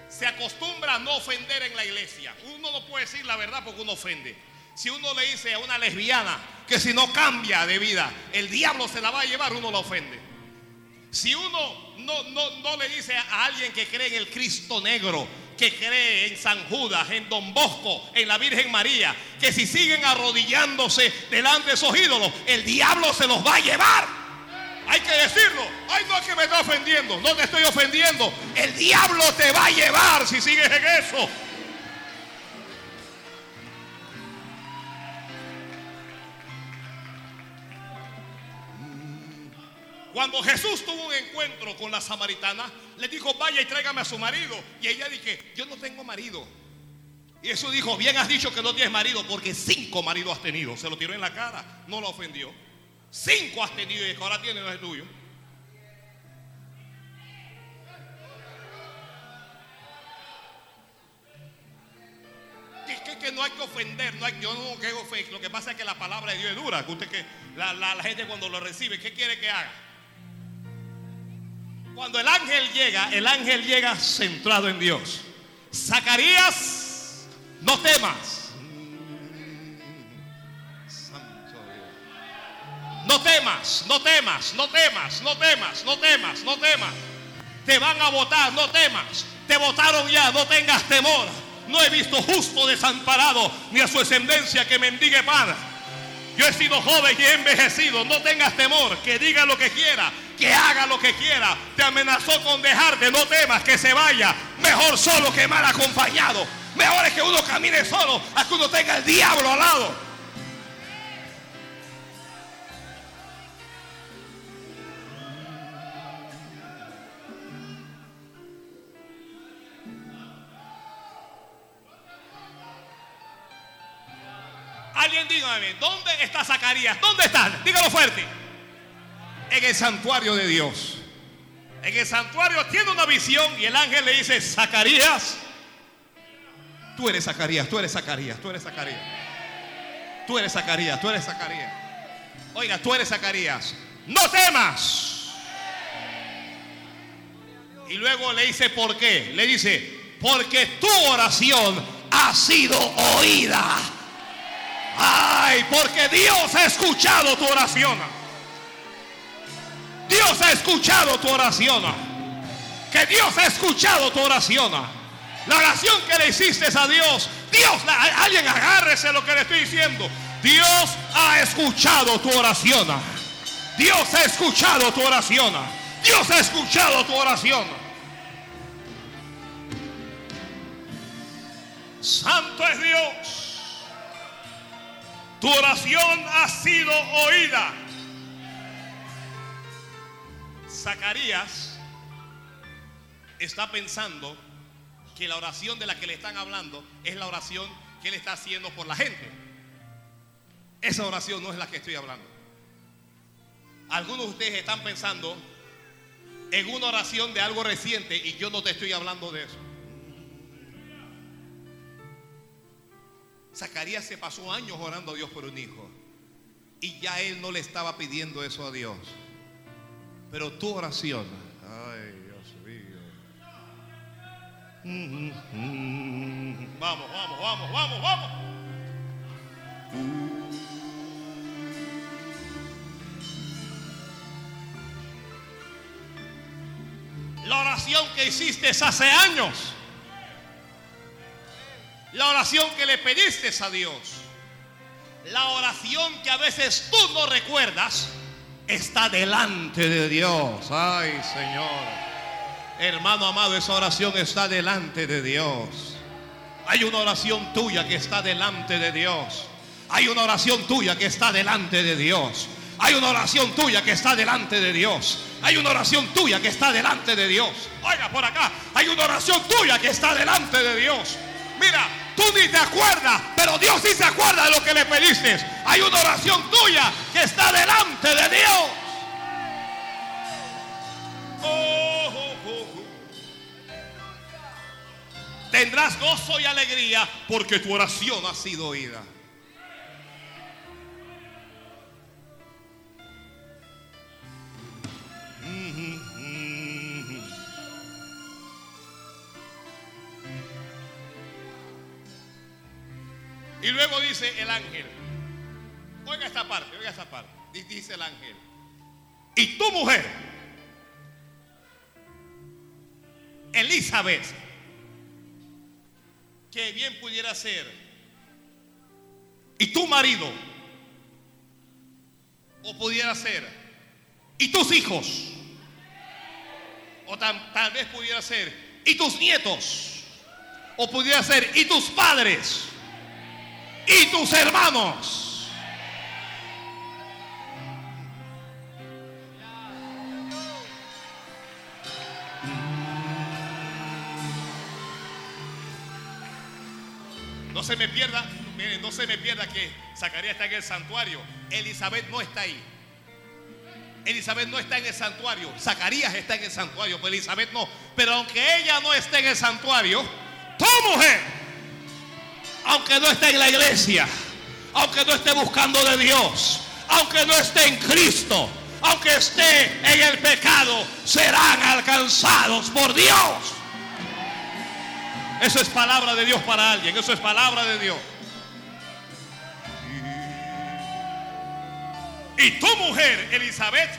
S1: se acostumbra a no ofender en la iglesia. Uno no puede decir la verdad porque uno ofende. Si uno le dice a una lesbiana que si no cambia de vida, el diablo se la va a llevar, uno la ofende. Si uno no, no, no le dice a alguien que cree en el Cristo negro, que cree en San Judas, en Don Bosco, en la Virgen María, que si siguen arrodillándose delante de esos ídolos, el diablo se los va a llevar. Hay que decirlo. Ay, no es que me está ofendiendo. No te estoy ofendiendo. El diablo te va a llevar si sigues en eso. Cuando Jesús tuvo un encuentro con la samaritana, le dijo, vaya y tráigame a su marido. Y ella dije, yo no tengo marido. Y Jesús dijo, bien has dicho que no tienes marido, porque cinco maridos has tenido. Se lo tiró en la cara, no lo ofendió. Cinco has tenido y ahora tiene no es tuyo. Que, que- que no hay que ofender, no hay, yo no quiero ofender. Lo que pasa es que la palabra de Dios es dura. Usted que la- la gente cuando lo recibe, ¿qué quiere que haga? Cuando el ángel llega, el ángel llega centrado en Dios. Zacarías, no temas. No temas, no temas, no temas, no temas, no temas, no temas. Te van a votar, no temas. Te votaron ya, no tengas temor. No he visto justo desamparado ni a su descendencia que mendigue pan. Yo he sido joven y he envejecido. No tengas temor. Que diga lo que quiera. Que haga lo que quiera. Te amenazó con dejarte. No temas que se vaya. Mejor solo que mal acompañado. Mejor es que uno camine solo a que uno tenga el diablo al lado. Alguien dígame, ¿dónde está Zacarías? ¿Dónde está? Dígalo fuerte. En el santuario de Dios. En el santuario tiene una visión y el ángel le dice, Zacarías, tú eres Zacarías, tú eres Zacarías, tú eres Zacarías. Tú eres Zacarías, tú eres Zacarías. Oiga, tú eres Zacarías. No temas. Y luego le dice, ¿por qué? Le dice, porque tu oración ha sido oída. Ay, porque Dios ha escuchado tu oración. Dios ha escuchado tu oración. Que Dios ha escuchado tu oración. La oración que le hiciste a Dios. Dios, alguien agárrese lo que le estoy diciendo. Dios ha escuchado tu oración. Dios ha escuchado tu oración. Dios ha escuchado tu oración. Santo es Dios. Tu oración ha sido oída. Zacarías está pensando que la oración de la que le están hablando es la oración que él está haciendo por la gente. Esa oración no es la que estoy hablando. Algunos de ustedes están pensando en una oración de algo reciente y yo no te estoy hablando de eso. Zacarías se pasó años orando a Dios por un hijo y ya él no le estaba pidiendo eso a Dios. Pero tu oración, ay Dios mío. Vamos, vamos, vamos, vamos, vamos. La oración que hiciste hace años. La oración que le pediste a Dios. La oración que a veces tú no recuerdas está delante de Dios. Ay, Señor. Hermano amado, esa oración está delante de Dios. Hay una oración tuya que está delante de Dios. Hay una oración tuya que está delante de Dios. Hay una oración tuya que está delante de Dios. Hay una oración tuya que está delante de Dios. Oiga, por acá. Hay una oración tuya que está delante de Dios. Mira, tú ni te acuerdas, pero Dios sí se acuerda de lo que le pediste. Hay una oración tuya que está delante de Dios. Tendrás gozo y alegría porque tu oración ha sido oída. Y luego dice el ángel, oiga esta parte, oiga esta parte, Di- dice el ángel, y tu mujer, Elizabeth, que bien pudiera ser, y tu marido, o pudiera ser, y tus hijos, o tal vez pudiera ser, y tus nietos, o pudiera ser, y tus padres, y tus hermanos. No se me pierda, miren, no se me pierda que Zacarías está en el santuario. Elizabeth no está ahí. Elizabeth no está en el santuario. Zacarías está en el santuario, pero Elizabeth no. Pero aunque ella no esté en el santuario, tu mujer aunque no esté en la iglesia, aunque no esté buscando de Dios, aunque no esté en Cristo, aunque esté en el pecado, serán alcanzados por Dios. Eso es palabra de Dios para alguien, eso es palabra de Dios. Y tu mujer, Elizabeth,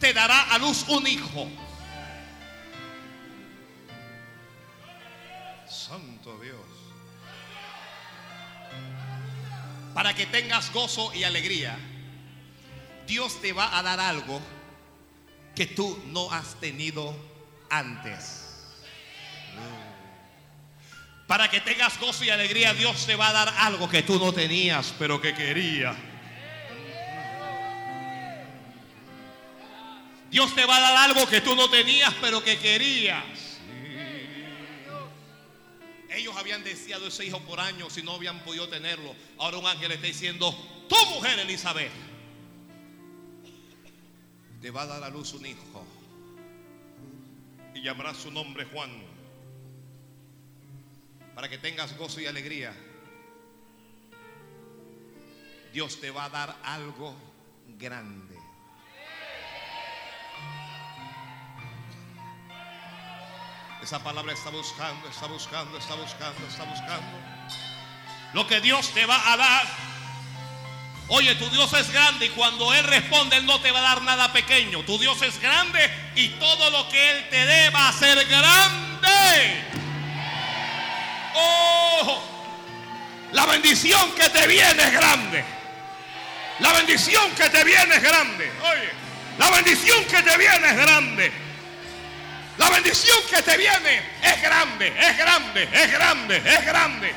S1: te dará a luz un hijo. Santo Dios. Para que tengas gozo y alegría, Dios te va a dar algo que tú no has tenido antes. Para que tengas gozo y alegría, Dios te va a dar algo que tú no tenías, pero que quería. Dios te va a dar algo que tú no tenías, pero que querías. Ellos habían deseado ese hijo por años y no habían podido tenerlo. Ahora un ángel está diciendo, tu mujer Elizabeth te va a dar a luz un hijo y llamará su nombre Juan para que tengas gozo y alegría. Dios te va a dar algo grande. Esa palabra está buscando, está buscando, está buscando, está buscando. Lo que Dios te va a dar. Oye, tu Dios es grande y cuando Él responde, Él no te va a dar nada pequeño. Tu Dios es grande y todo lo que Él te dé va a ser grande. Oh, la bendición que te viene es grande. La bendición que te viene es grande. Oye, la bendición que te viene es grande. La bendición que te viene es grande, es grande, es grande, es grande.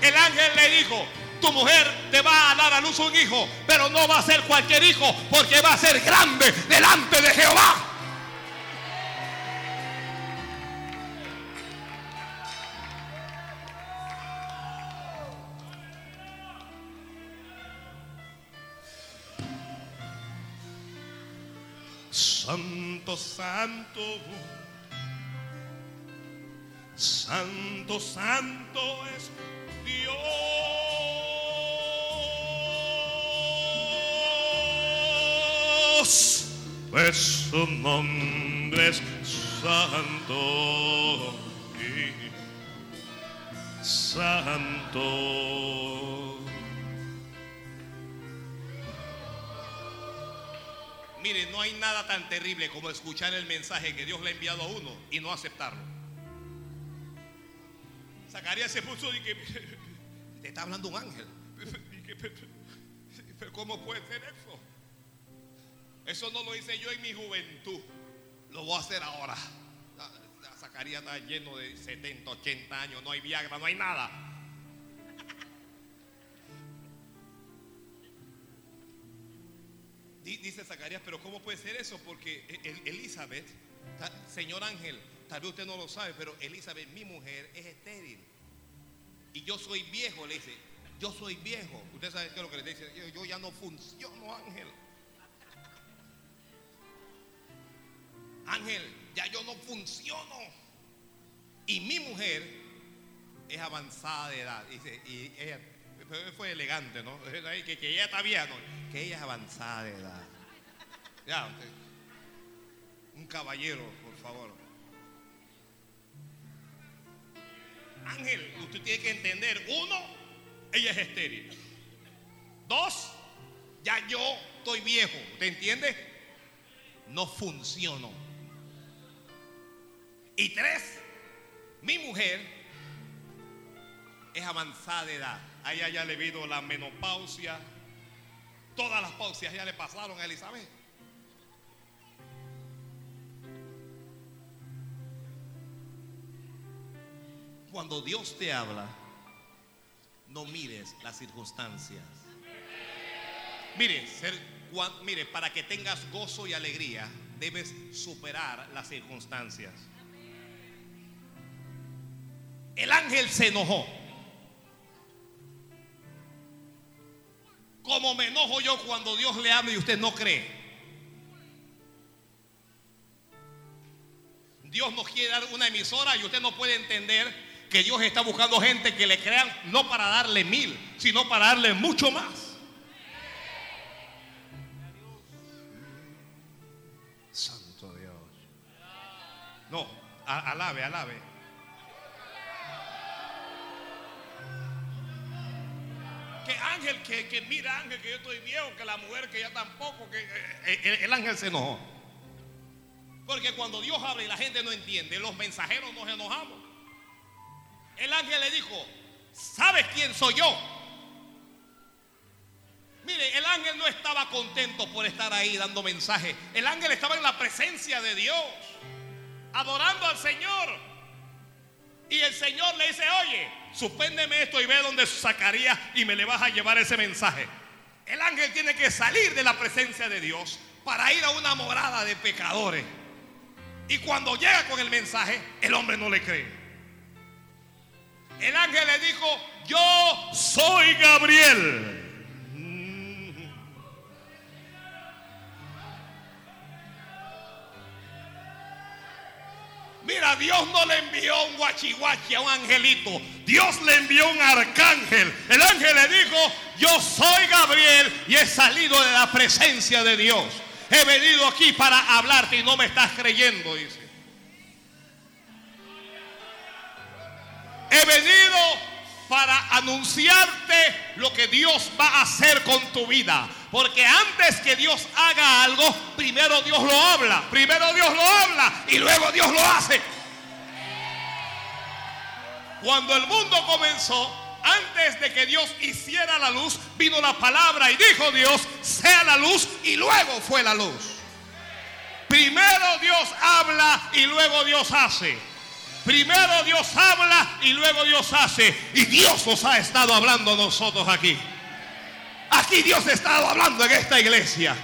S1: El ángel le dijo, tu mujer te va a dar a luz un hijo, pero no va a ser cualquier hijo, porque va a ser grande delante de Jehová. Santo, santo. Santo, santo es Dios. Pues su nombre es santo. y Santo. Mire, no hay nada tan terrible como escuchar el mensaje que Dios le ha enviado a uno y no aceptarlo. Zacarías se puso y que te está hablando un ángel. Y que, pero ¿cómo puede ser eso? Eso no lo hice yo en mi juventud. Lo voy a hacer ahora. Zacarías está lleno de 70, 80 años. No hay Viagra, no hay nada. Di- Dice Zacarías, pero ¿cómo puede ser eso? Porque E- El- Elizabeth, señor ángel, tal vez usted no lo sabe, pero Elizabeth, mi mujer, es estéril. Y yo soy viejo, le dice, yo soy viejo. Usted sabe qué es lo que le dice, yo, ya no funciono, ángel. Ángel, ya yo no funciono. Y mi mujer es avanzada de edad. Dice, y ella fue elegante, ¿no? Que, ella está vieja, ¿no? Que ella es avanzada de edad. Ya, un caballero, por favor. Ángel, usted tiene que entender, uno, ella es estéril. Dos, ya yo estoy viejo, ¿te entiende? No funciono. Y tres, mi mujer es avanzada de edad. A ella ya le vino la menopausia. Todas las pausias ya le pasaron a Elizabeth. Cuando Dios te habla, no mires las circunstancias. Mire, mire, para que tengas gozo y alegría, debes superar las circunstancias. El ángel se enojó. Como me enojo yo cuando Dios le habla y usted no cree. Dios nos quiere dar una emisora y usted no puede entender que Dios está buscando gente que le crean no para darle mil, sino para darle mucho más. Santo Dios. No, alabe, alabe. Que ángel, que, que mira ángel, que yo estoy viejo, que la mujer que ya tampoco, que eh, el, el ángel se enojó. Porque cuando Dios habla y la gente no entiende, los mensajeros nos enojamos. El ángel le dijo, ¿sabes quién soy yo? Mire, el ángel no estaba contento por estar ahí dando mensaje. El ángel estaba en la presencia de Dios, adorando al Señor. Y el Señor le dice, oye, suspéndeme esto y ve donde Zacarías y me le vas a llevar ese mensaje. El ángel tiene que salir de la presencia de Dios para ir a una morada de pecadores. Y cuando llega con el mensaje, el hombre no le cree. El ángel le dijo, yo soy Gabriel. Mm. Mira, Dios no le envió un guachihuachi a un angelito. Dios le envió un arcángel. El ángel le dijo, yo soy Gabriel y he salido de la presencia de Dios. He venido aquí para hablarte y no me estás creyendo, dice. He venido para anunciarte lo que Dios va a hacer con tu vida. Porque antes que Dios haga algo, primero Dios lo habla. Primero Dios lo habla y luego Dios lo hace. Cuando el mundo comenzó, antes de que Dios hiciera la luz, vino la palabra y dijo Dios, sea la luz y luego fue la luz. Primero Dios habla y luego Dios hace. Primero Dios habla y luego Dios hace. Y Dios nos ha estado hablando a nosotros aquí. Aquí Dios ha estado hablando en esta iglesia.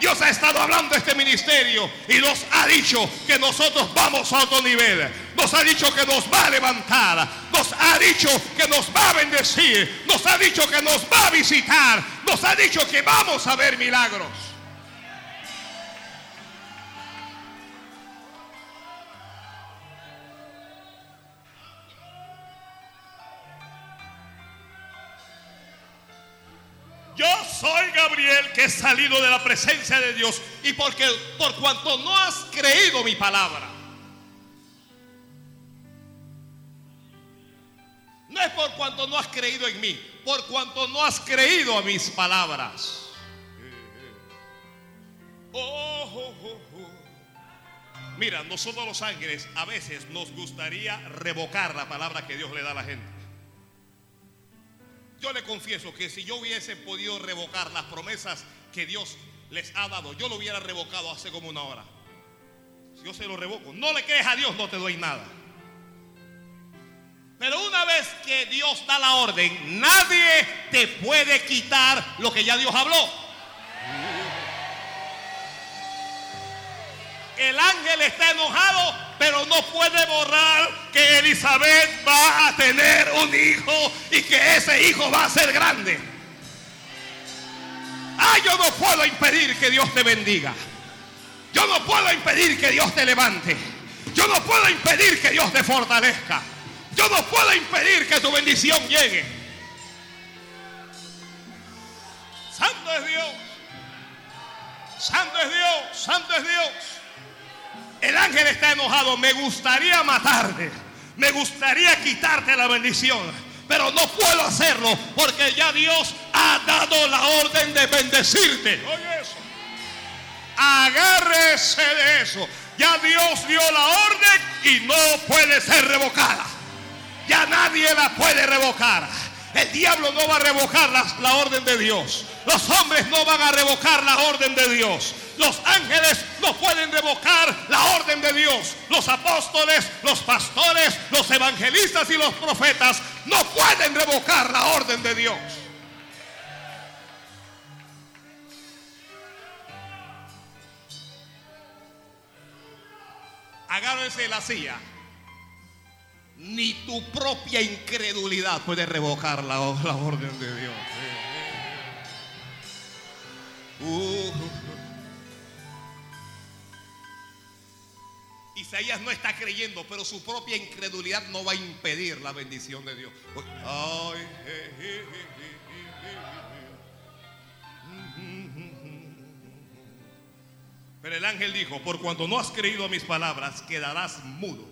S1: Dios ha estado hablando a este ministerio y nos ha dicho que nosotros vamos a otro nivel. Nos ha dicho que nos va a levantar. Nos ha dicho que nos va a bendecir. Nos ha dicho que nos va a visitar. Nos ha dicho que vamos a ver milagros. He salido de la presencia de Dios y porque por cuanto no has creído mi palabra. No es por cuanto no has creído en mí, por cuanto no has creído a mis palabras. Oh, oh, oh, oh. Mira, nosotros los ángeles a veces nos gustaría revocar la palabra que Dios le da a la gente. Yo le confieso que si yo hubiese podido revocar las promesas que Dios les ha dado, yo lo hubiera revocado hace como una hora. Si yo se lo revoco, no le crees a Dios, no te doy nada. Pero una vez que Dios da la orden, nadie te puede quitar lo que ya Dios habló. El ángel está enojado, pero no puede borrar que Elizabeth va a tener un hijo y que ese hijo va a ser grande. Ah, yo no puedo impedir que Dios te bendiga. Yo no puedo impedir que Dios te levante. Yo no puedo impedir que Dios te fortalezca. Yo no puedo impedir que tu bendición llegue. Santo es Dios. Santo es Dios. Santo es Dios. El ángel está enojado. Me gustaría matarte. Me gustaría quitarte la bendición. Pero no puedo hacerlo porque ya Dios ha dado la orden de bendecirte. Oye eso. Agárrese de eso. Ya Dios dio la orden y no puede ser revocada. Ya nadie la puede revocar. El diablo no va a revocar la, la, orden de Dios. Los hombres no van a revocar la orden de Dios. Los ángeles no pueden revocar la orden de Dios. Los apóstoles, los pastores, los evangelistas y los profetas no pueden revocar la orden de Dios. Agárrense la silla. Ni tu propia incredulidad puede revocar la, orden de Dios. Uh. Isaías no está creyendo, pero su propia incredulidad no va a impedir la bendición de Dios. Pero el ángel dijo, por cuanto no has creído a mis palabras, quedarás mudo.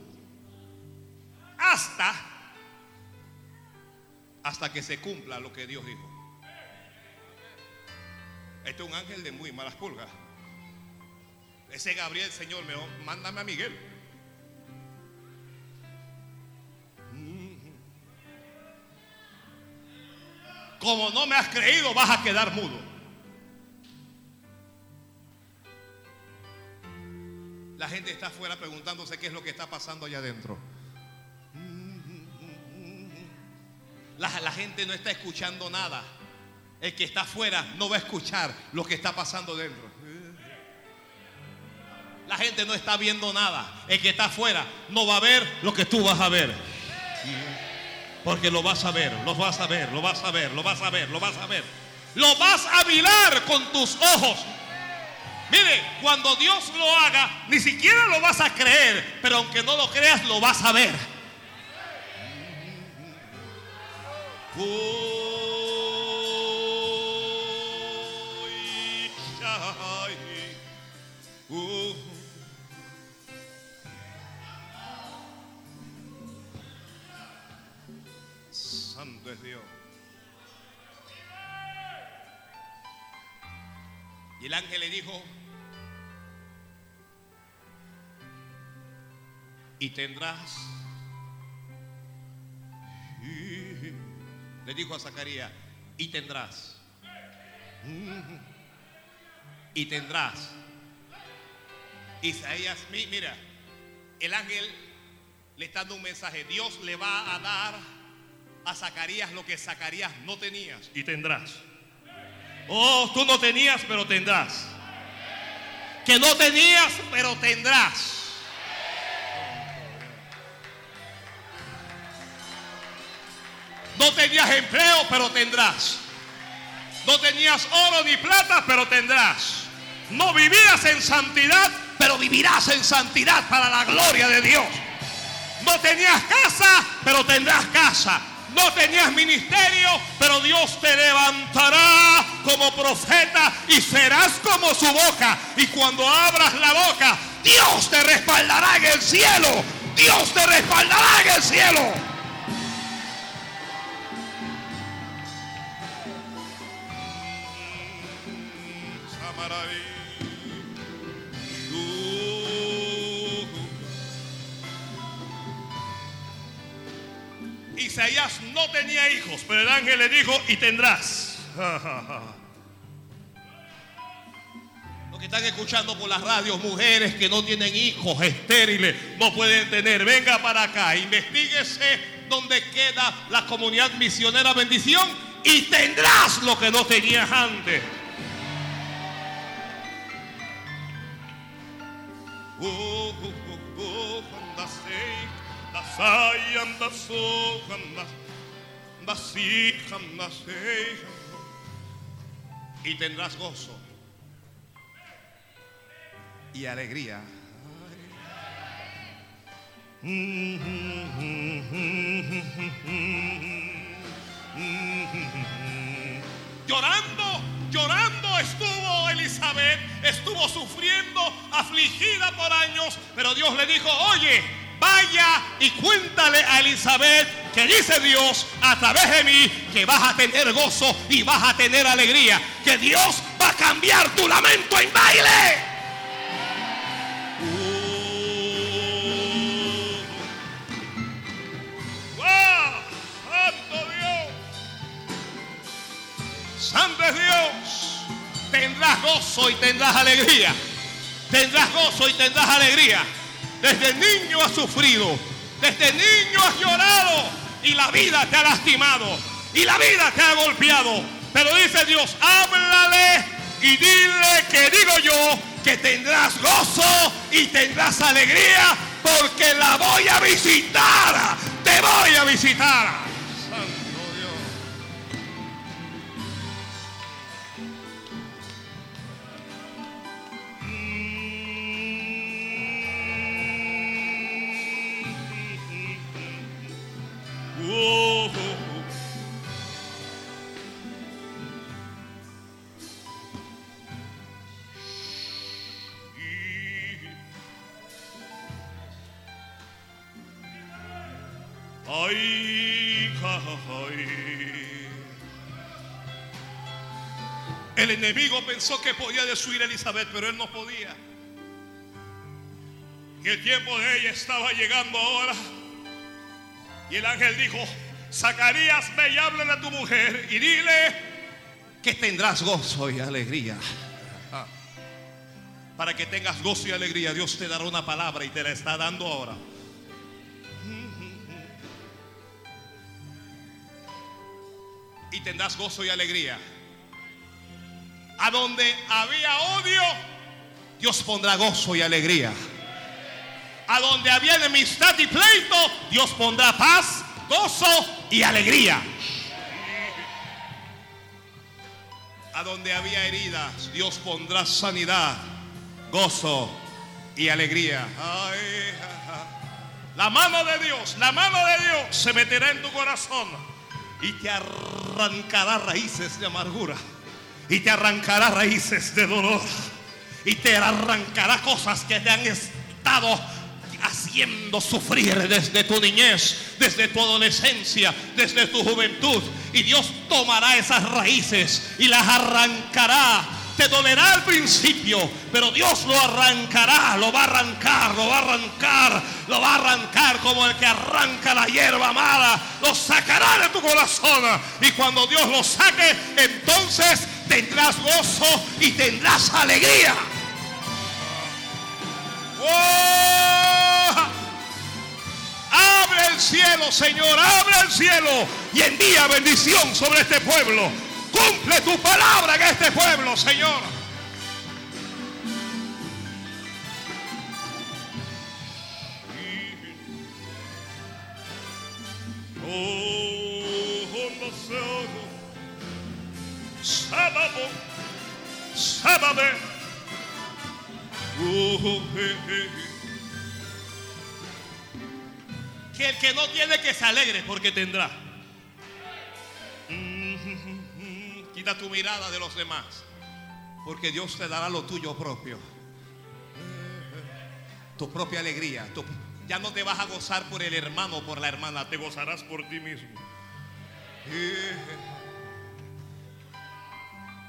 S1: Hasta, hasta que se cumpla lo que Dios dijo. Este es un ángel de muy malas pulgas. Ese Gabriel, Señor, me mándame a Miguel. Como no me has creído, vas a quedar mudo. La gente está afuera preguntándose qué es lo que está pasando allá adentro. La, gente no está escuchando nada. El que está afuera no va a escuchar lo que está pasando dentro. La gente no está viendo nada. El que está afuera no va a ver lo que tú vas a ver. Porque lo vas a ver, lo vas a ver, lo vas a ver, lo vas a ver, lo vas a ver. Lo vas a mirar con tus ojos. Mire, cuando Dios lo haga, ni siquiera lo vas a creer, pero aunque no lo creas, lo vas a ver. Santo es Dios. Y el ángel le dijo, y tendrás, le dijo a Zacarías, y tendrás, y tendrás. Isaías, mira, el ángel le está dando un mensaje, Dios le va a dar a Zacarías lo que Zacarías no tenías, y tendrás. Oh, tú no tenías, pero tendrás. Que no tenías, pero tendrás. No tenías empleo, pero tendrás. No tenías oro ni plata, pero tendrás. No vivías en santidad, pero vivirás en santidad para la gloria de Dios. No tenías casa, pero tendrás casa. No tenías ministerio, pero Dios te levantará como profeta y serás como su boca. Y cuando abras la boca, Dios te respaldará en el cielo. Dios te respaldará en el cielo. Isaías no tenía hijos, pero el ángel le dijo, y tendrás. Los que están escuchando por las radios, mujeres que no tienen hijos estériles, no pueden tener, venga para acá, investiguese donde queda la comunidad misionera bendición y tendrás lo que no tenías antes. Oh, andasei, andaso, andas- andasí, andasei. Y tendrás gozo y alegría. Llorando, llorando estuvo Elizabeth, estuvo sufriendo, afligida por años, pero Dios le dijo, oye, vaya y cuéntale a Elizabeth que dice Dios a través de mí que vas a tener gozo y vas a tener alegría, que Dios va a cambiar tu lamento en baile. ¡Wow! ¡Santo Dios! ¡Santo es Dios! Tendrás gozo y tendrás alegría. Tendrás gozo y tendrás alegría. Desde niño has sufrido. Desde niño has llorado. Y la vida te ha lastimado. Y la vida te ha golpeado. Pero dice Dios, háblale y dile que digo yo que tendrás gozo y tendrás alegría porque la voy a visitar. Te voy a visitar. Que podía destruir a Elizabeth, pero él no podía. Y el tiempo de ella estaba llegando ahora. Y el ángel dijo, Zacarías, ve y háblale a tu mujer y dile que tendrás gozo y alegría. Para que tengas gozo y alegría, Dios te dará una palabra y te la está dando ahora. Y tendrás gozo y alegría. A donde había odio, Dios pondrá gozo y alegría. A donde había enemistad y pleito, Dios pondrá paz, gozo y alegría. A donde había heridas, Dios pondrá sanidad, gozo y alegría. La mano de Dios, la mano de Dios se meterá en tu corazón y te arrancará raíces de amargura y te arrancará raíces de dolor y te arrancará cosas que te han estado haciendo sufrir desde tu niñez, desde tu adolescencia, desde tu juventud. Y Dios tomará esas raíces y las arrancará. Te dolerá al principio, pero Dios lo arrancará, lo va a arrancar, lo va a arrancar, lo va a arrancar como el que arranca la hierba mala, lo sacará de tu corazón. Y cuando Dios lo saque, entonces tendrás gozo y tendrás alegría. ¡Oh! Abre el cielo, Señor, abre el cielo y envía bendición sobre este pueblo. Cumple tu palabra en este pueblo, Señor. Oh, sábado, sábado. Que el que no tiene que se alegre porque tendrá. Quita tu mirada de los demás. Porque Dios te dará lo tuyo propio. Tu propia alegría. Ya no te vas a gozar por el hermano o por la hermana. Te gozarás por ti mismo.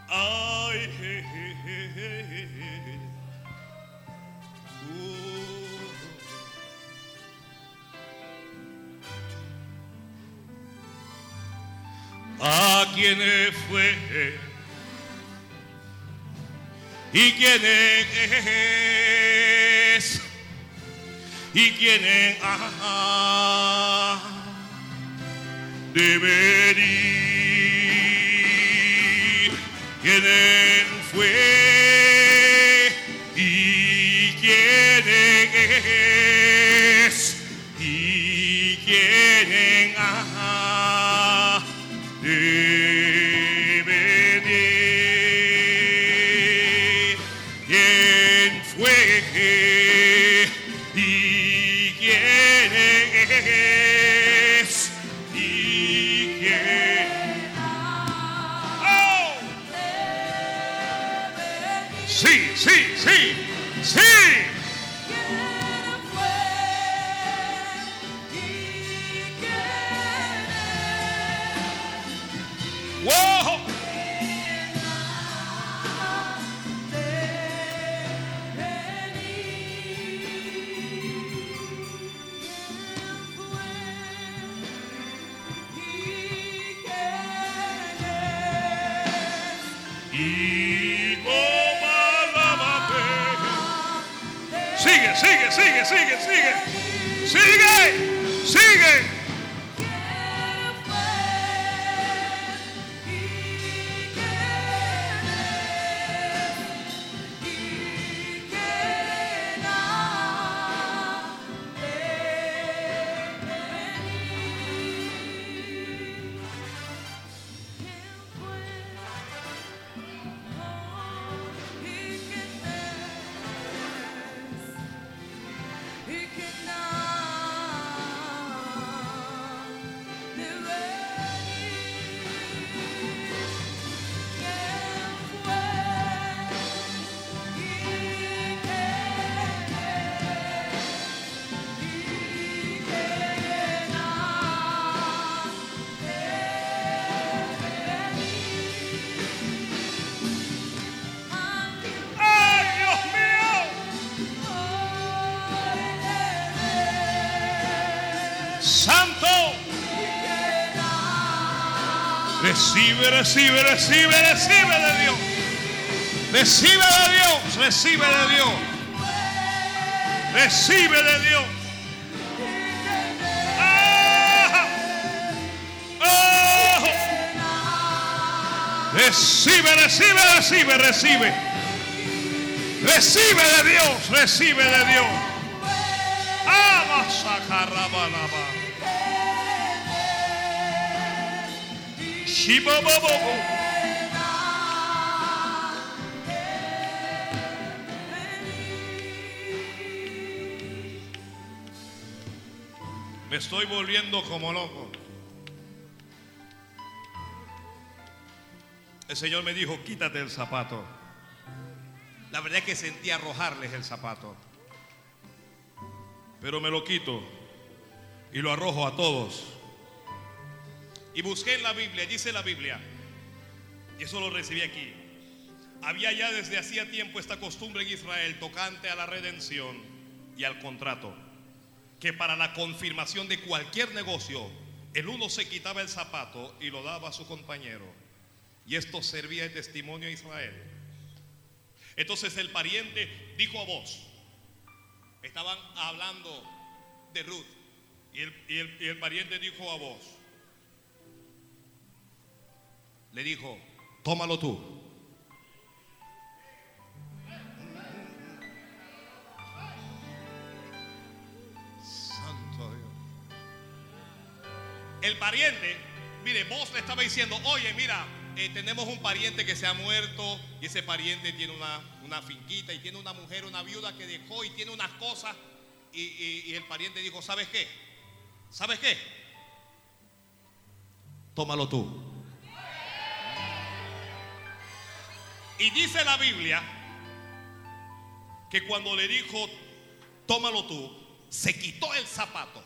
S1: Ay, je, je, ¿A quién fue? ¿Y quién es? ¿Y quién es? Ah, de venir. ¿Quién fue? ¿Y quién es? ¿Y quién ha de Recibe, recibe, recibe, recibe de Dios. Recibe de Dios, recibe de Dios. Recibe de Dios. ¡Ah! ¡Ah! Recibe, recibe, recibe, recibe. Recibe de Dios, recibe de Dios. Me estoy volviendo como loco. El Señor me dijo, quítate el zapato. La verdad es que sentí arrojarles el zapato. Pero me lo quito y lo arrojo a todos. Y busqué en la Biblia, dice la Biblia, y eso lo recibí aquí. Había ya desde hacía tiempo esta costumbre en Israel tocante a la redención y al contrato, que para la confirmación de cualquier negocio, el uno se quitaba el zapato y lo daba a su compañero. Y esto servía de testimonio a Israel. Entonces el pariente dijo a vos, estaban hablando de Ruth, y el, y el- y el pariente dijo a vos, le dijo, tómalo tú. Santo Dios. El pariente, mire, vos le estaba diciendo, oye, mira, eh, tenemos un pariente que se ha muerto y ese pariente tiene una, una finquita y tiene una mujer, una viuda que dejó y tiene unas cosas. Y, y- y el pariente dijo, ¿sabes qué? ¿Sabes qué? Tómalo tú. Y dice la Biblia que cuando le dijo, tómalo tú, se quitó el zapato.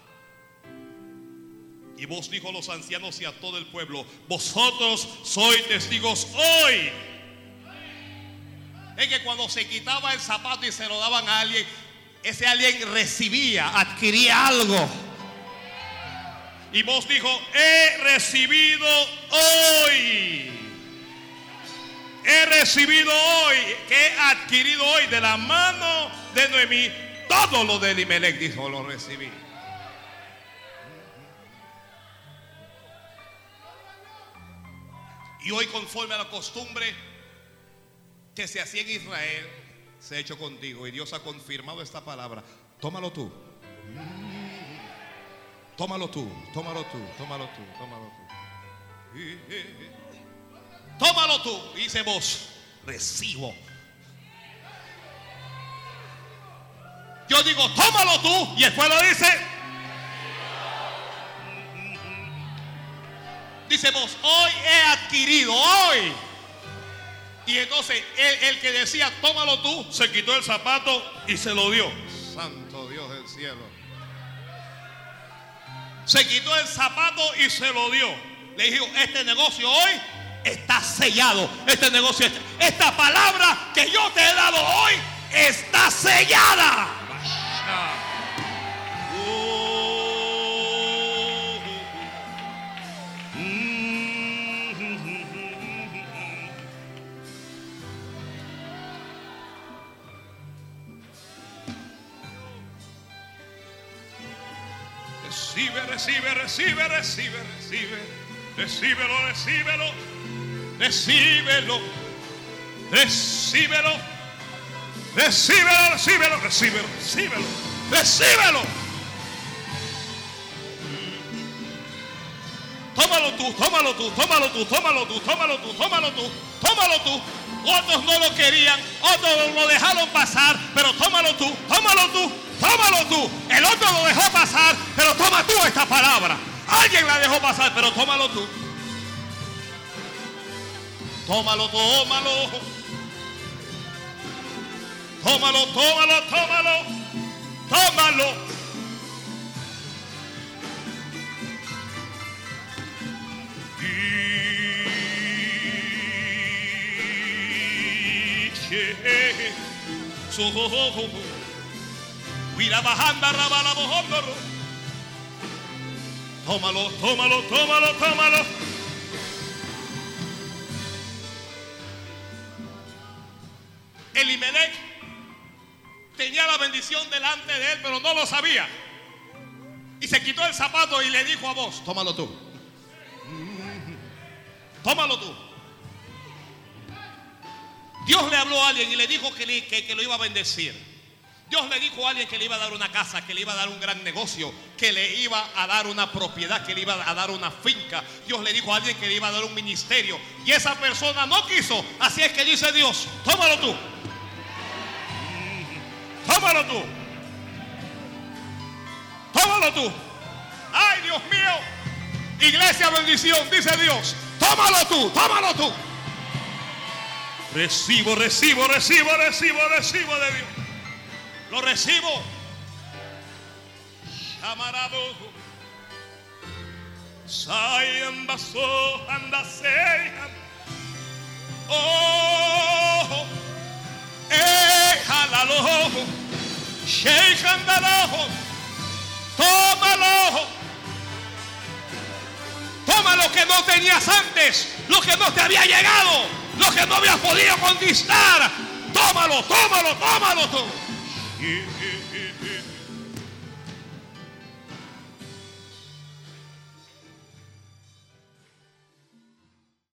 S1: Y vos dijo a los ancianos y a todo el pueblo, vosotros sois testigos hoy. Es que cuando se quitaba el zapato y se lo daban a alguien, ese alguien recibía, adquiría algo. Y vos dijo, he recibido hoy. He recibido hoy, que he adquirido hoy de la mano de Noemí, todo lo de Elimelech, dijo, lo recibí. Y hoy conforme a la costumbre que se hacía en Israel, se ha hecho contigo. Y Dios ha confirmado esta palabra. Tómalo tú. Tómalo tú, tómalo tú, tómalo tú, tómalo tú. Tómalo tú, dice vos, recibo. Yo digo, tómalo tú, y el pueblo dice, dice vos, hoy he adquirido, hoy. Y entonces el, el que decía, tómalo tú, se quitó el zapato y se lo dio. Santo Dios del cielo se quitó el zapato y se lo dio. Le dijo, este negocio hoy está sellado. Este negocio, esta palabra que yo te he dado hoy está sellada. Recibe, recibe, recibe, recibe, recibe. Recíbelo, recíbelo. Recíbelo. Recíbelo. Recíbelo, recíbelo, recíbelo, recíbelo. Recíbelo. Tómalo tú, tómalo tú, tómalo tú, tómalo tú, tómalo tú, tómalo tú, tómalo tú. Otros no lo querían, otros lo dejaron pasar, pero tómalo tú, tómalo tú, tómalo tú. El otro lo dejó pasar, pero toma tú esta palabra. Alguien la dejó pasar, pero tómalo tú. Tómalo, tómalo. Tómalo, tómalo, tómalo. Tómalo. Tómalo, tómalo, tómalo, tómalo. Elimelech tenía la bendición delante de él, pero no lo sabía. Y se quitó el zapato y le dijo a vos, tómalo tú. Tómalo tú. Dios le habló a alguien y le dijo que, le- que- que lo iba a bendecir. Dios le dijo a alguien que le iba a dar una casa, que le iba a dar un gran negocio, que le iba a dar una propiedad, que le iba a dar una finca. Dios le dijo a alguien que le iba a dar un ministerio. Y esa persona no quiso. Así es que dice Dios, tómalo tú. Tómalo tú. Tómalo tú. Ay, Dios mío. Iglesia bendición, dice Dios. Tómalo tú, tómalo tú. Recibo, recibo, recibo, recibo, recibo de Dios. Lo recibo. Shamarabo. Sayan baso andaseyan. Oh, eh, Sheikh andalojo. Tómalo. Toma lo que no tenías antes, lo que no te había llegado, lo que no habías podido conquistar. Tómalo, tómalo, tómalo tú.